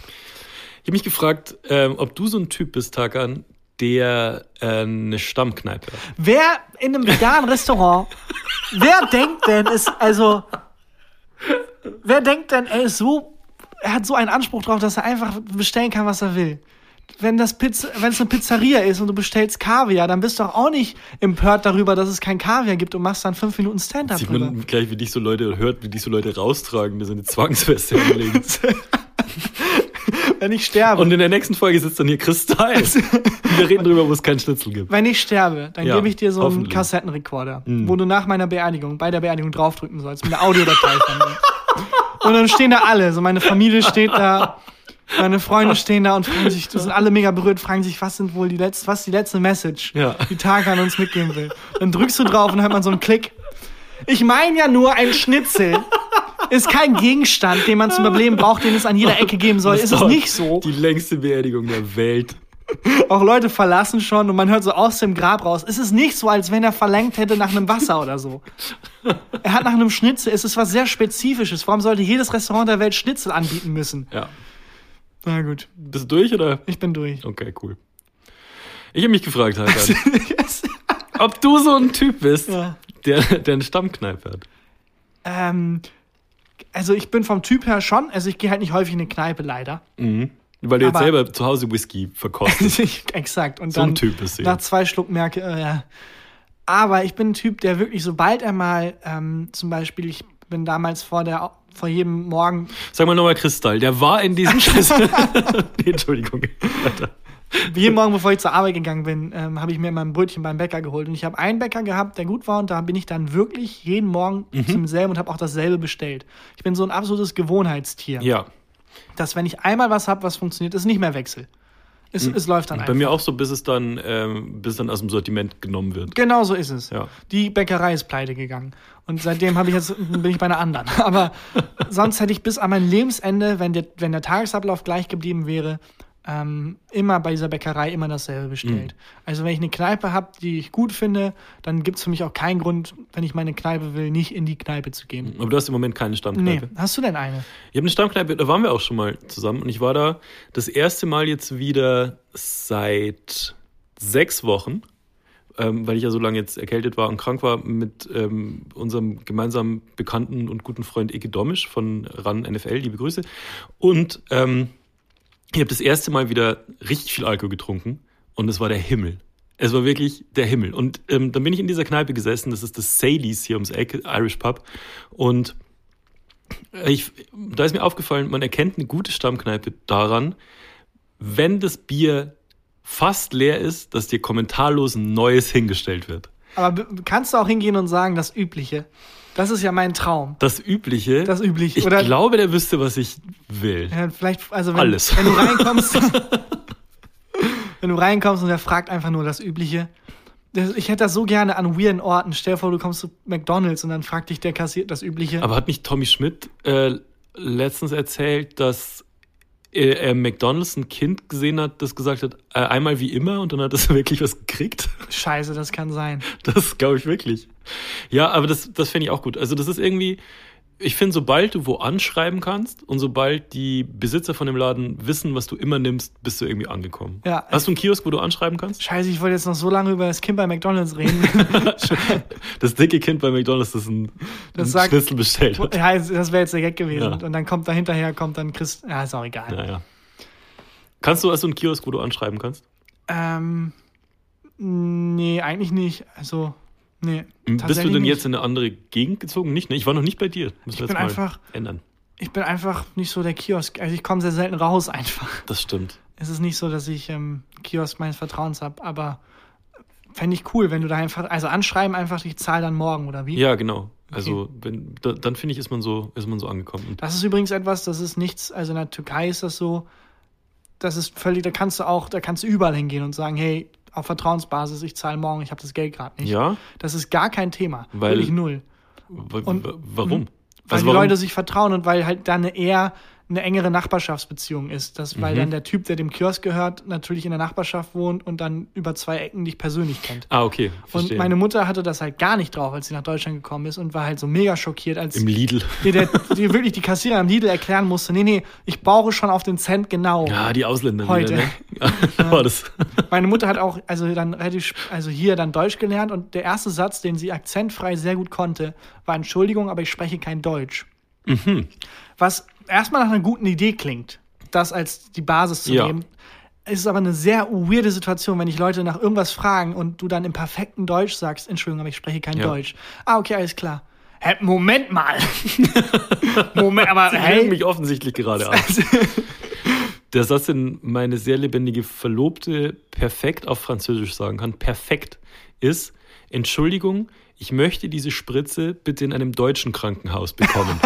Ich habe mich gefragt, ähm, ob du so ein Typ bist, Takan, der äh, eine Stammkneipe hat.
Wer in einem veganen Restaurant, wer denkt denn, ist, also, wer denkt denn, er ist so, er hat so einen Anspruch drauf, dass er einfach bestellen kann, was er will. Wenn das Pizza, wenn es eine Pizzeria ist und du bestellst Kaviar, dann bist du auch nicht empört darüber, dass es kein Kaviar gibt und machst dann fünf Minuten Stand-up
Sieht
drüber.
man gleich, wie dich so Leute hört, wie dich so Leute raustragen, mir so eine Zwangsweste hinlegen.
Wenn ich sterbe,
Und in der nächsten Folge sitzt dann hier Kristall. Und wir reden drüber, wo es keinen Schnitzel gibt.
wenn ich sterbe, dann
Ja,
gebe ich dir so einen
hoffentlich. Mhm.
Kassettenrekorder, wo du nach meiner Beerdigung, bei der Beerdigung draufdrücken sollst, mit einer Audiodatei von mir. Und dann stehen da alle, so meine Familie steht da, meine Freunde stehen da und fragen sich, sind alle mega berührt, fragen sich, was sind wohl die letzte, was ist die letzte Message,
Ja.
die Tag an uns mitgeben will. Dann drückst du drauf und hört man so einen Klick. Ich meine ja nur ein Schnitzel. ist kein Gegenstand, den man zum Überleben braucht, den es an jeder Ecke geben soll. Ist es nicht so.
Die längste Beerdigung der Welt.
Auch Leute verlassen schon und man hört so aus dem Grab raus. Es ist nicht so, als wenn er verlangt hätte nach einem Wasser oder so. Er hat nach einem Schnitzel. Es ist was sehr Spezifisches. Warum sollte jedes Restaurant der Welt Schnitzel anbieten müssen?
Ja.
Na gut,
Bist du durch oder?
ich bin durch.
Okay, cool. Ich habe mich gefragt, Hakan, ob du so ein Typ bist,
Ja.
der, der eine Stammkneipe hat.
ähm, also ich bin vom Typ her schon. Also ich gehe halt nicht häufig in eine Kneipe, leider.
Weil du jetzt selber zu Hause Whisky verkostest.
Exakt. Und
So ein
dann
Typ bist du
nach zwei Schluck merke, äh, ja. Aber ich bin ein Typ, der wirklich, sobald er mal, ähm, zum Beispiel, ich bin damals vor der vor jedem Morgen,
Sag mal nochmal Kristall, der war in diesem Scheiß. nee, Entschuldigung.
Jeden Morgen, bevor ich zur Arbeit gegangen bin, ähm, habe ich mir immer ein Brötchen beim Bäcker geholt. Und ich habe einen Bäcker gehabt, der gut war, und da bin ich dann wirklich jeden Morgen
Mhm.
zum selben und habe auch dasselbe bestellt. Ich bin so ein absolutes Gewohnheitstier.
Ja,
Dass wenn ich einmal was habe, was funktioniert, es nicht mehr wechsel. Es, es läuft dann
bei
einfach.
mir auch so, bis es dann, ähm, bis dann aus dem Sortiment genommen wird.
Genau so ist es.
Ja.
Die Bäckerei ist pleite gegangen. Und seitdem habe ich jetzt, bin ich bei einer anderen. Aber sonst hätte ich bis an mein Lebensende, wenn der, wenn der Tagesablauf gleich geblieben wäre, ähm, immer bei dieser Bäckerei immer dasselbe bestellt. Also wenn ich eine Kneipe habe, die ich gut finde, dann gibt es für mich auch keinen Grund, wenn ich meine Kneipe will, nicht in die Kneipe zu gehen.
Aber du hast im Moment keine
Nee,
Stammkneipe.
hast du denn eine?
Ich habe eine Stammkneipe, da waren wir auch schon mal zusammen und ich war da das erste Mal jetzt wieder seit sechs Wochen, ähm, weil ich ja so lange jetzt erkältet war und krank war, mit ähm, unserem gemeinsamen Bekannten und guten Freund Ike Domisch von RAN NFL, liebe Grüße. Und ähm, ich habe das erste Mal wieder richtig viel Alkohol getrunken und es war der Himmel. Es war wirklich der Himmel. Und ähm, dann bin ich in dieser Kneipe gesessen, das ist das Saleys hier ums Eck, Irish Pub. Und ich, da ist mir aufgefallen, man erkennt eine gute Stammkneipe daran, wenn das Bier fast leer ist, dass dir kommentarlos ein neues hingestellt wird.
Aber kannst du auch hingehen und sagen, das Übliche? Das ist ja mein Traum.
Das Übliche.
Das Übliche.
Ich
Oder
glaube, der wüsste, was ich will.
Ja, vielleicht, also wenn,
Alles.
wenn du reinkommst, wenn du reinkommst und er fragt einfach nur das Übliche. Ich hätte das so gerne an weirden Orten. Stell dir vor, du kommst zu McDonalds und dann fragt dich der Kassier das Übliche.
Aber hat nicht Tommy Schmidt äh, letztens erzählt, dass er, er McDonalds ein Kind gesehen hat, das gesagt hat, äh, einmal wie immer und dann hat es wirklich was gekriegt?
Scheiße, das kann sein.
Das glaube ich wirklich. Ja, aber das, das fände ich auch gut. Also das ist irgendwie, ich finde, sobald du wo anschreiben kannst und sobald die Besitzer von dem Laden wissen, was du immer nimmst, bist du irgendwie angekommen.
Ja.
Hast du einen Kiosk, wo du anschreiben kannst?
Scheiße, ich wollte jetzt noch so lange über das Kind bei McDonalds reden.
Das dicke Kind bei McDonalds, das ein,
Das
ein
sagt-
Schnitzel bestellt hat.
ja, das wäre jetzt der Gag gewesen.
Ja.
Und dann kommt da hinterher, kommt dann Chris. Ja, ist auch egal.
Naja. Kannst du also einen Kiosk, wo du anschreiben kannst?
Ähm, nee, eigentlich nicht. Also, nee.
Bist du denn jetzt in eine andere Gegend gezogen? Nicht, ne? Ich war noch nicht bei dir. Müssen
Ich bin einfach-
ändern.
Ich bin einfach nicht so der Kiosk. Also, ich komme sehr selten raus einfach.
Das stimmt.
Es ist nicht so, dass ich ähm, Kiosk meines Vertrauens habe, aber fände ich cool, wenn du da einfach, also anschreiben einfach, ich zahle dann morgen oder wie?
Ja, genau. Also wenn, da, dann finde ich, ist man so, ist man so angekommen. Und
Das ist übrigens etwas, das ist nichts, also in der Türkei ist das so, das ist völlig, da kannst du auch, da kannst du überall hingehen und sagen, hey, auf Vertrauensbasis, ich zahle morgen, ich habe das Geld gerade nicht.
ja,
Das ist gar kein Thema.
Weil-
Wirklich null. Und-
wa- warum?
Weil
Also
die
warum?
Leute sich vertrauen und weil halt dann eher eine engere Nachbarschaftsbeziehung ist. Das,
Mhm.
weil dann der Typ, der dem Kiosk gehört, natürlich in der Nachbarschaft wohnt und dann über zwei Ecken dich persönlich kennt.
Ah, okay.
Und
Verstehe.
meine Mutter hatte das halt gar nicht drauf, als sie nach Deutschland gekommen ist und war halt so mega schockiert, als
Im Lidl.
die, der, die wirklich die Kassierer am Lidl erklären musste, nee, nee, ich brauche schon auf den Cent genau.
Ja, die Ausländer.
Heute.
Wieder, ne? war das.
Meine Mutter hat auch also dann relativ, also hier dann Deutsch gelernt und der erste Satz, den sie akzentfrei sehr gut konnte, war Entschuldigung, aber ich spreche kein Deutsch.
Mhm.
Was erstmal nach einer guten Idee klingt, das als die Basis zu
Ja.
nehmen. Es ist aber eine sehr weirde Situation, wenn dich Leute nach irgendwas fragen und du dann im perfekten Deutsch sagst, Entschuldigung, aber ich spreche kein
Ja.
Deutsch. Ah, okay, alles klar. Hä, Moment mal. Moment, aber
Sie
hey.
mich offensichtlich gerade an. Der Satz, den meine sehr lebendige Verlobte perfekt auf Französisch sagen kann, perfekt, ist, Entschuldigung, ich möchte diese Spritze bitte in einem deutschen Krankenhaus bekommen.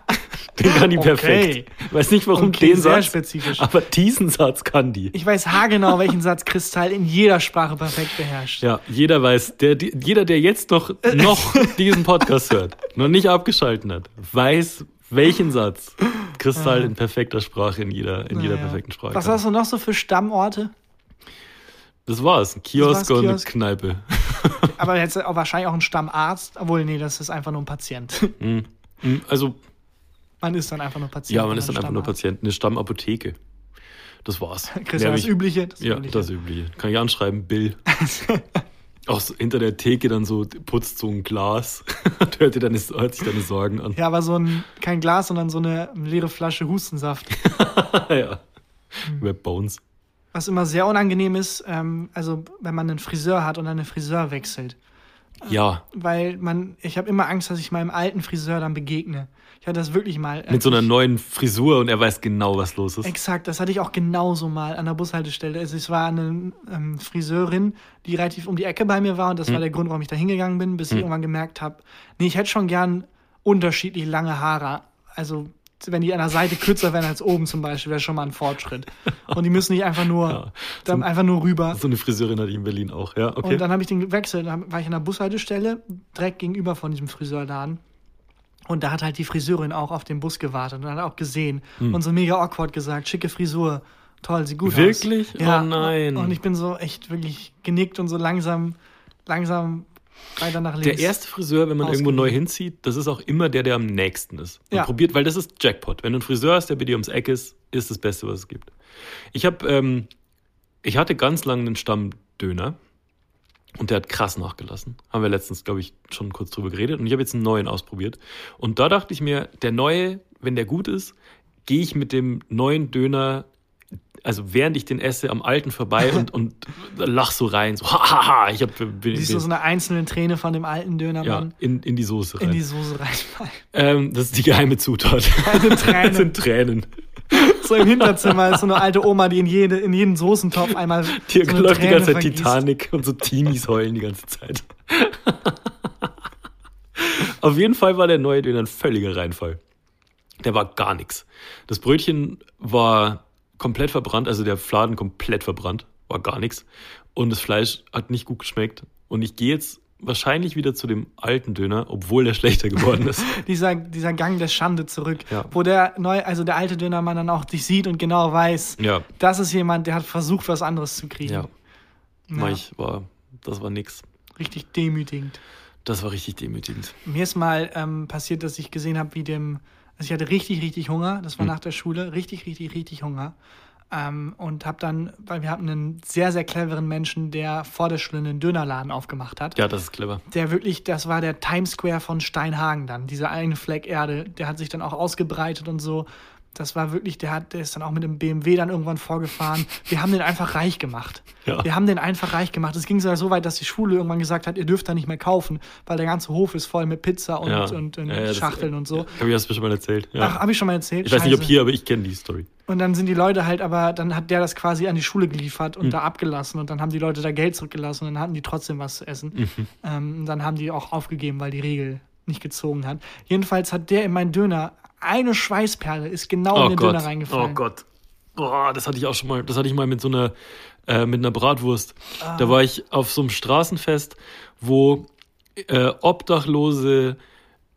den kann die
Okay.
perfekt. Weiß nicht, warum
Okay,
den
sehr
Satz,
spezifisch.
aber diesen Satz kann die.
Ich weiß haargenau, welchen Satz Kristall in jeder Sprache perfekt beherrscht.
Ja, jeder weiß, der, die, jeder, der jetzt noch, noch diesen Podcast hört, noch nicht abgeschalten hat, weiß, Welchen Satz? Kristall in perfekter Sprache, in jeder, in jeder
Naja.
perfekten Sprache.
Was hast du noch so für Stamorte?
Das war's. Ein Kiosk
war's,
und eine
Kiosk.
Kneipe.
Aber jetzt auch wahrscheinlich auch ein Stammarzt. Obwohl, nee, das ist einfach nur ein Patient.
Hm, Also,
Man ist dann einfach nur Patient.
ja, man ist dann einfach nur. Patient. Eine Stammapotheke. Das war's. Mehr
Christian,
hab
das
ich-
Übliche. Das
Ja,
Übliche.
das Übliche. Kann ich anschreiben, Bill. Auch so hinter der Theke dann so putzt so ein Glas und hört, deine, hört sich deine Sorgen an.
Ja, aber so ein, kein Glas, sondern so eine leere Flasche Hustensaft.
ja.
Hm.
Web Bones.
Was immer sehr unangenehm ist, ähm, also wenn man einen Friseur hat und einen Friseur wechselt.
Ja,
Weil man, ich habe immer Angst, dass ich meinem alten Friseur dann begegne. Ich hatte das wirklich mal.
mit so einer
Ich-
neuen Frisur und er weiß genau, was los ist.
Exakt, das hatte ich auch genauso mal an der Bushaltestelle. Also es war eine ähm, Friseurin, die relativ um die Ecke bei mir war und das
Hm.
war der Grund, warum ich da hingegangen bin, bis ich irgendwann gemerkt habe, nee, ich hätte schon gern unterschiedlich lange Haare. Also wenn die an der Seite kürzer wären als oben zum Beispiel, wäre schon mal ein Fortschritt. Und die müssen nicht einfach nur,
Ja.
dann einfach nur rüber.
So eine Friseurin hatte ich in Berlin auch, ja, okay.
Und dann habe ich den gewechselt. Dann war ich an der Bushaltestelle, direkt gegenüber von diesem Friseurladen. Und da hat halt die Friseurin auch auf den Bus gewartet und hat auch gesehen und so mega awkward gesagt, schicke Frisur, toll, sieht gut
Hm. Wirklich?
aus. Ja,
Oh nein.
Und ich bin so echt wirklich genickt und so langsam, langsam.
Der erste Friseur, wenn man irgendwo
Ausgewählt.
neu hinzieht, das ist auch immer der, der am nächsten ist. Man
Ja.
probiert, weil das ist Jackpot. Wenn du einen Friseur hast, der bei dir ums Eck ist, ist das Beste, was es gibt. Ich habe, ähm, ich hatte ganz lange einen Stammdöner und der hat krass nachgelassen. Haben wir letztens, glaube ich, schon kurz drüber geredet und ich habe jetzt einen neuen ausprobiert. Und da dachte ich mir, der neue, wenn der gut ist, gehe ich mit dem neuen Döner also während ich den esse, am alten vorbei und, und lach so rein, so hahaha, ich hab, bin,
Siehst du so eine einzelne Träne von dem alten
ja,
Dönermann
in, in die Soße rein.
in die Soße reinfallen.
Ähm, das ist die geheime Zutat.
Eine Träne.
Das sind Tränen.
So im Hinterzimmer ist so eine alte Oma, die in, jede, in jeden Soßentopf einmal
Hier
so
läuft die ganze Zeit
vergießt.
Titanic und so Teenies heulen die ganze Zeit. Auf jeden Fall war der neue Döner ein völliger Reinfall. Der war gar nichts. Das Brötchen war komplett verbrannt, also der Fladen komplett verbrannt, war gar nichts. Und das Fleisch hat nicht gut geschmeckt. Und ich gehe jetzt wahrscheinlich wieder zu dem alten Döner, obwohl der schlechter geworden ist.
dieser, dieser Gang der Schande zurück,
Ja.
wo der neu, also der alte Dönermann dann auch dich sieht und genau weiß,
Ja,
das ist jemand, der hat versucht, was anderes zu kriegen.
ja.
Ja,
Ich war, das war nix.
Richtig demütigend.
Das war richtig demütigend.
Mir ist mal ähm, passiert, dass ich gesehen habe, wie dem, also ich hatte richtig, richtig Hunger, das war nach der Schule, richtig, richtig, richtig Hunger. Ähm, und habe dann, weil wir hatten einen sehr, sehr cleveren Menschen, der vor der Schule einen Dönerladen aufgemacht hat.
Ja, das ist clever.
Der wirklich, das war der Times Square von Steinhagen dann, dieser eine Fleck Erde, der hat sich dann auch ausgebreitet und so. Das war wirklich, der hat, der ist dann auch mit dem BMW dann irgendwann vorgefahren. Wir haben den einfach reich gemacht.
Ja.
Wir haben den einfach reich gemacht. Es ging sogar so weit, dass die Schule irgendwann gesagt hat, ihr dürft da nicht mehr kaufen, weil der ganze Hof ist voll mit Pizza und,
Ja.
und, und
Ja, ja, das-
Schachteln und so.
Habe ich das schon mal erzählt? Ja.
Ach, habe ich schon mal erzählt?
ich weiß nicht, ob hier, aber ich kenne die Story.
Und dann sind die Leute halt, aber dann hat der das quasi an die Schule geliefert und da abgelassen und dann haben die Leute da Geld zurückgelassen und dann hatten die trotzdem was zu essen.
Mhm.
Ähm, und dann haben die auch aufgegeben, weil die Regel nicht gezogen hat. Jedenfalls hat der in meinen Döner eine Schweißperle ist genau in den Döner reingefallen.
Oh Gott. Boah, das hatte ich auch schon mal. Das hatte ich mal mit so einer, äh, mit einer Bratwurst.
Ah.
Da war ich auf so einem Straßenfest, wo äh, Obdachlose,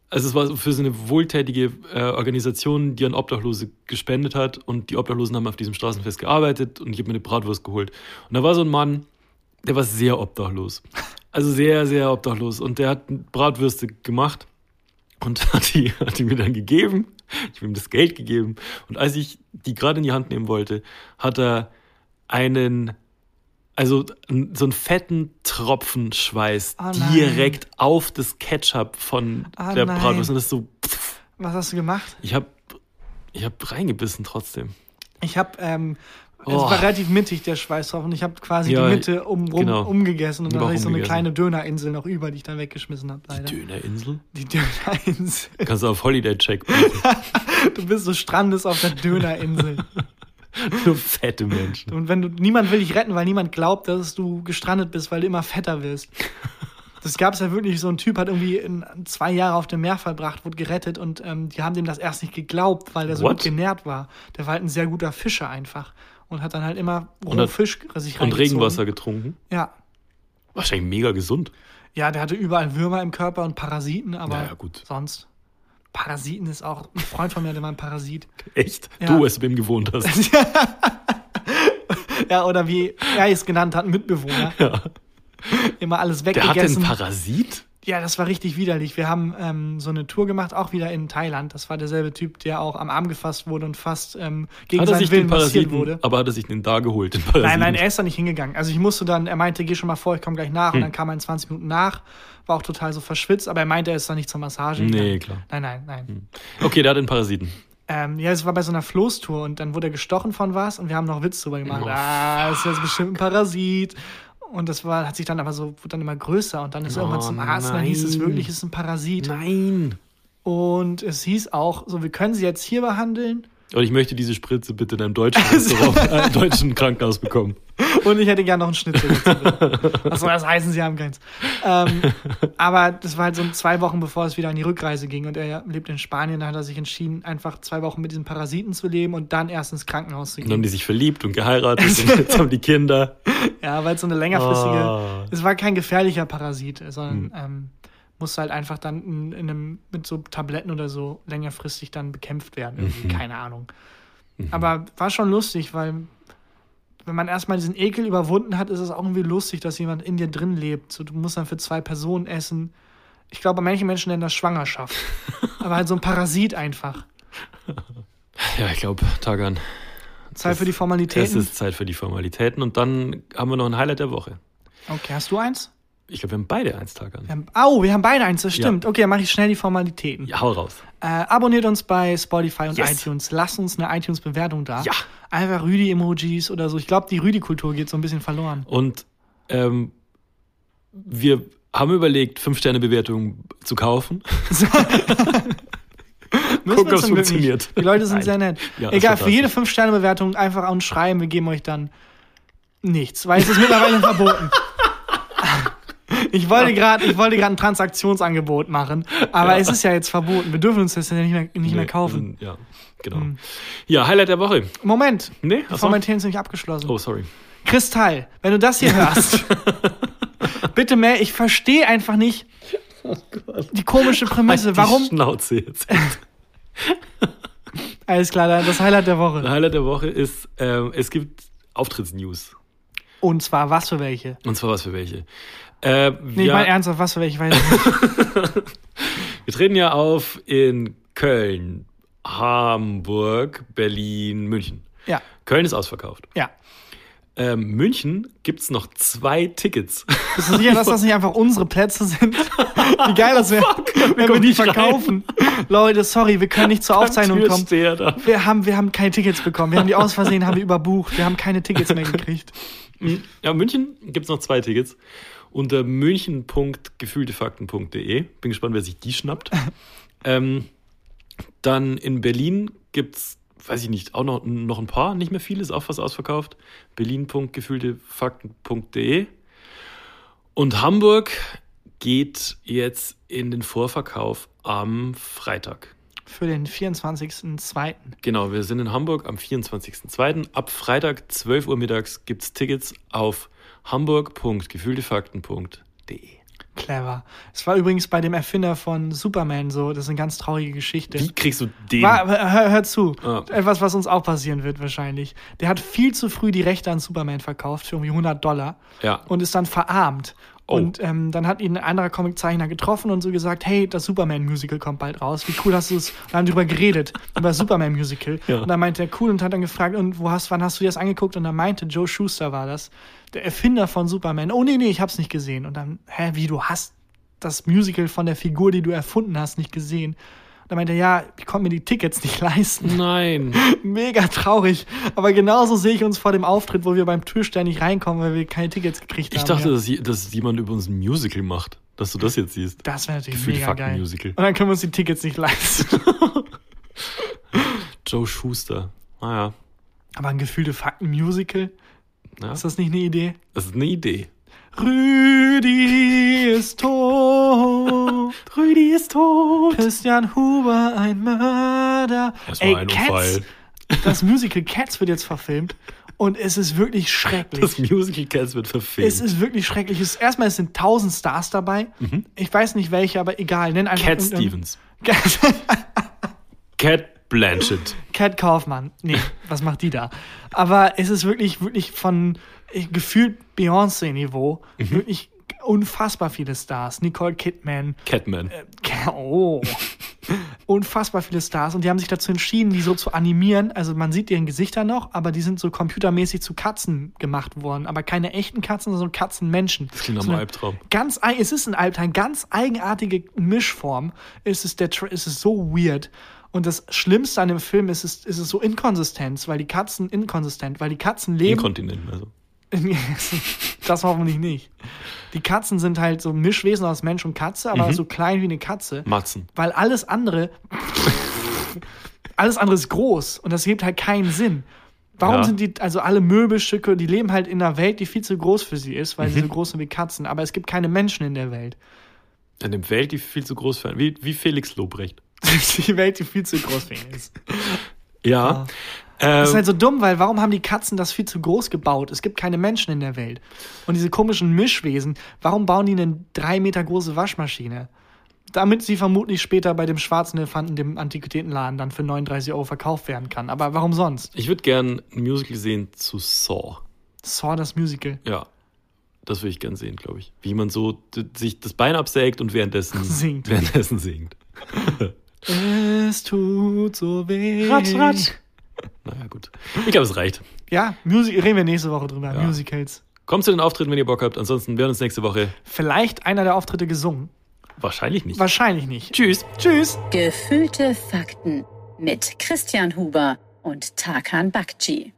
also es war für so eine wohltätige äh, Organisation, die an Obdachlose gespendet hat und die Obdachlosen haben auf diesem Straßenfest gearbeitet und ich habe mir eine Bratwurst geholt. Und da war so ein Mann, der war sehr obdachlos. Also sehr, sehr obdachlos. Und der hat Bratwürste gemacht und hat die, hat die mir dann gegeben. Ich habe ihm das Geld gegeben. Und als ich die gerade in die Hand nehmen wollte, hat er einen, also so einen fetten Tropfen Schweiß
Oh
direkt auf das Ketchup von
Ah
der
nein.
Bratwurst. Und das ist so, pff,
Was hast du gemacht?
ich habe ich hab reingebissen trotzdem.
Ich habe, ähm, es
Oh.
war relativ mittig, der Schweiß drauf und ich habe quasi
Ja,
die Mitte um, rum,
genau.
umgegessen und dann hatte ich so eine kleine Dönerinsel noch über, die ich dann weggeschmissen habe, leider.
Dönerinsel?
Die Dönerinsel.
Kannst du auf Holiday-Check.
Du bist so strandest auf der Dönerinsel.
Nur fette Menschen.
Und wenn du, niemand will dich retten, weil niemand glaubt, dass du gestrandet bist, weil du immer fetter wirst. Das gab es ja wirklich, so ein Typ hat irgendwie zwei Jahre auf dem Meer verbracht, wurde gerettet und ähm, die haben dem das erst nicht geglaubt, weil der so
What?
gut genährt war. Der war halt ein sehr guter Fischer einfach und hat dann halt immer
Und hat-
Rohfisch sich
Und. Regenwasser getrunken.
Ja.
Wahrscheinlich mega gesund.
Ja, der hatte überall Würmer im Körper und Parasiten, aber
Naja, gut.
sonst. Parasiten ist auch, ein Freund von mir hatte mal einen Parasit.
Echt?
Ja.
Du, als du ihm gewohnt hast.
Ja, oder wie er es genannt hat, Mitbewohner.
Ja.
Immer alles
Der hatte einen
weggegessen.
Parasit?
Ja, das war richtig widerlich. Wir haben ähm, so eine Tour gemacht, auch wieder in Thailand. Das war derselbe Typ, der auch am Arm gefasst wurde und fast ähm, gegen
Hat er
seinen Willen
Parasiten,
wurde.
aber hat er sich den da geholt, den Parasiten?
Nein, nein, er ist da nicht hingegangen. Also ich musste dann, er meinte, geh schon mal vor, ich komme gleich nach.
Hm.
Und dann kam er in 20 Minuten nach, war auch total so verschwitzt, aber er meinte, er ist da nicht zur Massage.
Nee,
gegangen.
klar.
Nein, nein, nein.
Okay, der hat den Parasiten.
Ähm, ja, es war bei so einer Floßtour und dann wurde er gestochen von was und wir haben noch Witz drüber gemacht.
Oh,
ah, das ist jetzt bestimmt ein Parasit. Und das war, hat sich dann aber so, wurde dann immer größer und dann ist
Oh,
irgendwann zum Arzt dann hieß es wirklich, es ist ein Parasit.
Nein.
Und es hieß auch, so, wir können sie jetzt hier behandeln.
Und ich möchte diese Spritze bitte in einem deutschen Restaurant, äh, deutschen Krankenhaus bekommen.
Und ich hätte gerne noch einen Schnitzel dazu. Achso, das heißen, sie haben keins. Ähm, aber das war halt so zwei Wochen, bevor es wieder an die Rückreise ging. Und er lebt in Spanien, da hat er sich entschieden, einfach zwei Wochen mit diesen Parasiten zu leben und dann erst ins Krankenhaus zu
Und dann haben
gehen.
die sich verliebt und geheiratet und jetzt haben die Kinder.
Ja, weil es so eine längerfristige,
Ah.
es war kein gefährlicher Parasit, sondern
Hm.
ähm, musste halt einfach dann in, in einem, mit so Tabletten oder so längerfristig dann bekämpft werden.
Mhm.
keine Ahnung. Aber war schon lustig, weil wenn man erstmal diesen Ekel überwunden hat, ist es auch irgendwie lustig, dass jemand in dir drin lebt. So, du musst dann für zwei Personen essen. Ich glaube, manche Menschen nennen das Schwangerschaft. Aber halt so ein Parasit einfach.
Ja, ich glaube, Tagan.
Zeit für die
Es
Formalitäten.
ist Zeit für die Formalitäten und dann haben wir noch ein Highlight der Woche.
Okay, hast du eins?
Ich glaube, wir haben beide eins, Tagan.
Wir haben, oh, wir haben beide eins, das stimmt. Okay, dann mache ich schnell die Formalitäten.
Ja, hau raus.
Äh, abonniert uns bei Spotify und
Yes.
iTunes. Lasst uns eine iTunes-Bewertung da.
Ja.
Einfach Rüdi-Emojis oder so. Ich glaube, die Rüdi-Kultur geht so ein bisschen verloren.
Und ähm, wir haben überlegt, 5-Sterne-Bewertungen zu kaufen. Gucken,
zum Glück nicht.
funktioniert.
Die Leute sind
Nein.
sehr nett.
Ja,
Egal, für jede 5-Sterne-Bewertung einfach an uns schreiben. Wir geben euch dann nichts, weil es ist mittlerweile verboten. Ich wollte gerade ich wollte gerade ein Transaktionsangebot machen, aber es ist ja jetzt verboten. Wir dürfen uns das ja nicht mehr, nicht mehr
Nee,
kaufen.
sind- Ja, genau. Ja, Highlight der Woche.
Moment.
Nee, achso.
Formalitäten sind nicht abgeschlossen.
Oh, sorry.
Kristall, wenn du das hier hörst, bitte mehr, ich verstehe einfach nicht die komische Prämisse.
Halt die
Warum?
Schnauze jetzt.
Alles klar, das Highlight der Woche.
Highlight der Woche ist, ähm, es gibt Auftrittsnews.
Und zwar, was für welche?
Und zwar was für welche. Äh,
Nee,
wir,
meine ernsthaft, was für welche? Weiß ich nicht.
wir treten ja auf in Köln, Hamburg, Berlin, München.
Ja,
Köln ist ausverkauft.
ja.
Ähm, München gibt es noch zwei Tickets.
Bist du sicher, dass das nicht einfach unsere Plätze sind? Wie geil das wäre, wenn wir die
rein.
verkaufen. Leute, sorry, wir können nicht zur Aufzeichnung kommen. Wir haben, wir haben keine Tickets bekommen. Wir haben die aus Versehen haben wir überbucht. Wir haben keine Tickets mehr gekriegt.
Ja, München gibt es noch zwei Tickets. Unter münchen.gefühltefakten.de. Bin gespannt, wer sich die schnappt. ähm, dann in Berlin gibt es, weiß ich nicht, auch noch, noch ein paar, nicht mehr viele, ist auch fast ausverkauft. Berlin.gefühltefakten.de. Und Hamburg geht jetzt in den Vorverkauf am Freitag.
Für den 24.02.
Genau, wir sind in Hamburg am 24.02. Ab Freitag 12 Uhr mittags gibt es Tickets auf hamburg.gefühltefakten.de.
Clever. Es war übrigens bei dem Erfinder von Superman so. Das ist eine ganz traurige Geschichte.
Wie kriegst du den?
War, hör, hör zu.
Ah.
Etwas, was uns auch passieren wird wahrscheinlich. Der hat viel zu früh die Rechte an Superman verkauft für irgendwie 100 Dollar
Ja.
und ist dann verarmt.
Oh.
Und ähm, dann hat ihn ein anderer Comiczeichner getroffen und so gesagt, hey, das Superman-Musical kommt bald raus. Wie cool hast du es? Und haben drüber geredet, über Superman-Musical.
Ja.
Und dann meinte er, cool, und hat dann gefragt, und wo hast, wann hast du dir das angeguckt? Und dann meinte, Joe Schuster war das, der Erfinder von Superman. Oh, nee, nee, ich hab's nicht gesehen. Und dann, hä, wie, du hast das Musical von der Figur, die du erfunden hast, nicht gesehen? Und dann meinte er, ja, ich konnte mir die Tickets nicht leisten.
Nein.
Mega traurig. Aber genauso sehe ich uns vor dem Auftritt, wo wir beim Türsteher nicht reinkommen, weil wir keine Tickets gekriegt
Ich
haben.
dachte,
ja.
dass, dass jemand über uns ein Musical macht. Dass du das jetzt siehst.
Das wäre natürlich
Gefühlte
mega geil.
Musical.
Und dann können wir uns die Tickets nicht leisten.
Joe Schuster. Ah ja.
Aber ein gefühlte Fakten-Musical?
ja.
Ist das nicht eine Idee?
Das ist eine Idee.
Rüdi ist tot.
Tot.
Christian Huber, ein Mörder.
Das war
Ey,
ein
Cats,
Unfall.
das Musical Cats wird jetzt verfilmt. Und es ist wirklich schrecklich.
Das Musical Cats wird verfilmt.
Es ist wirklich schrecklich. Es ist, erstmal, es sind tausend Stars dabei. Ich weiß nicht welche, aber egal. Nenn einfach
Cat Stevens. Cat Blanchett.
Cat Kaufmann. Nee, was macht die da? Aber es ist wirklich, wirklich von gefühlt Beyoncé-Niveau.
Mhm.
Wirklich unfassbar viele Stars. Nicole Kidman.
Catman.
Ke- Oh. Unfassbar viele Stars. Und die haben sich dazu entschieden, die so zu animieren. Also man sieht deren Gesichter noch, aber die sind so computermäßig zu Katzen gemacht worden. Aber keine echten Katzen, sondern Katzenmenschen.
Das klingt nach
So
einem
eine
Albtraum.
Ganz, es ist ein Albtraum, ganz eigenartige Mischform. Es ist, der, es ist so weird. Und das Schlimmste an dem Film ist, es, ist es so Inkonsistenz, weil die Katzen inkonsistent, weil die Katzen leben.
Inkontinent. Also.
das hoffentlich nicht. Die Katzen sind halt so Mischwesen aus Mensch und Katze, aber so klein wie eine Katze.
Matzen.
Weil alles andere, alles andere ist groß und das gibt halt keinen Sinn. Warum
Ja.
sind die, also alle Möbelstücke, die leben halt in einer Welt, die viel zu groß für sie ist, weil sie so groß sind wie Katzen, aber es gibt keine Menschen in der Welt.
In dem Welt, die viel zu groß für wie, wie Felix Lobrecht.
die Welt, die viel zu groß für ihn ist.
Ja.
Das ist
Ähm,
halt so dumm, weil warum haben die Katzen das viel zu groß gebaut? Es gibt keine Menschen in der Welt. Und diese komischen Mischwesen, warum bauen die eine drei Meter große Waschmaschine? Damit sie vermutlich später bei dem schwarzen Elefanten, dem Antiquitätenladen, dann für 39 Euro verkauft werden kann. Aber warum sonst?
ich würde gern ein Musical sehen zu Saw.
Saw das Musical.
Ja. Das würde ich gern sehen, glaube ich. Wie man so sich das Bein absägt und währenddessen
Singt.
Währenddessen singt.
Es tut so weh.
Naja, gut. Ich glaube, es reicht.
Ja, Music reden wir nächste Woche drüber.
Ja.
Musicals.
Kommt zu den Auftritten, wenn ihr Bock habt. Ansonsten werden uns nächste Woche
Vielleicht einer der Auftritte gesungen.
wahrscheinlich nicht.
Wahrscheinlich nicht.
Tschüss.
Tschüss.
Gefühlte Fakten mit Christian Huber und Tarkan Bakci.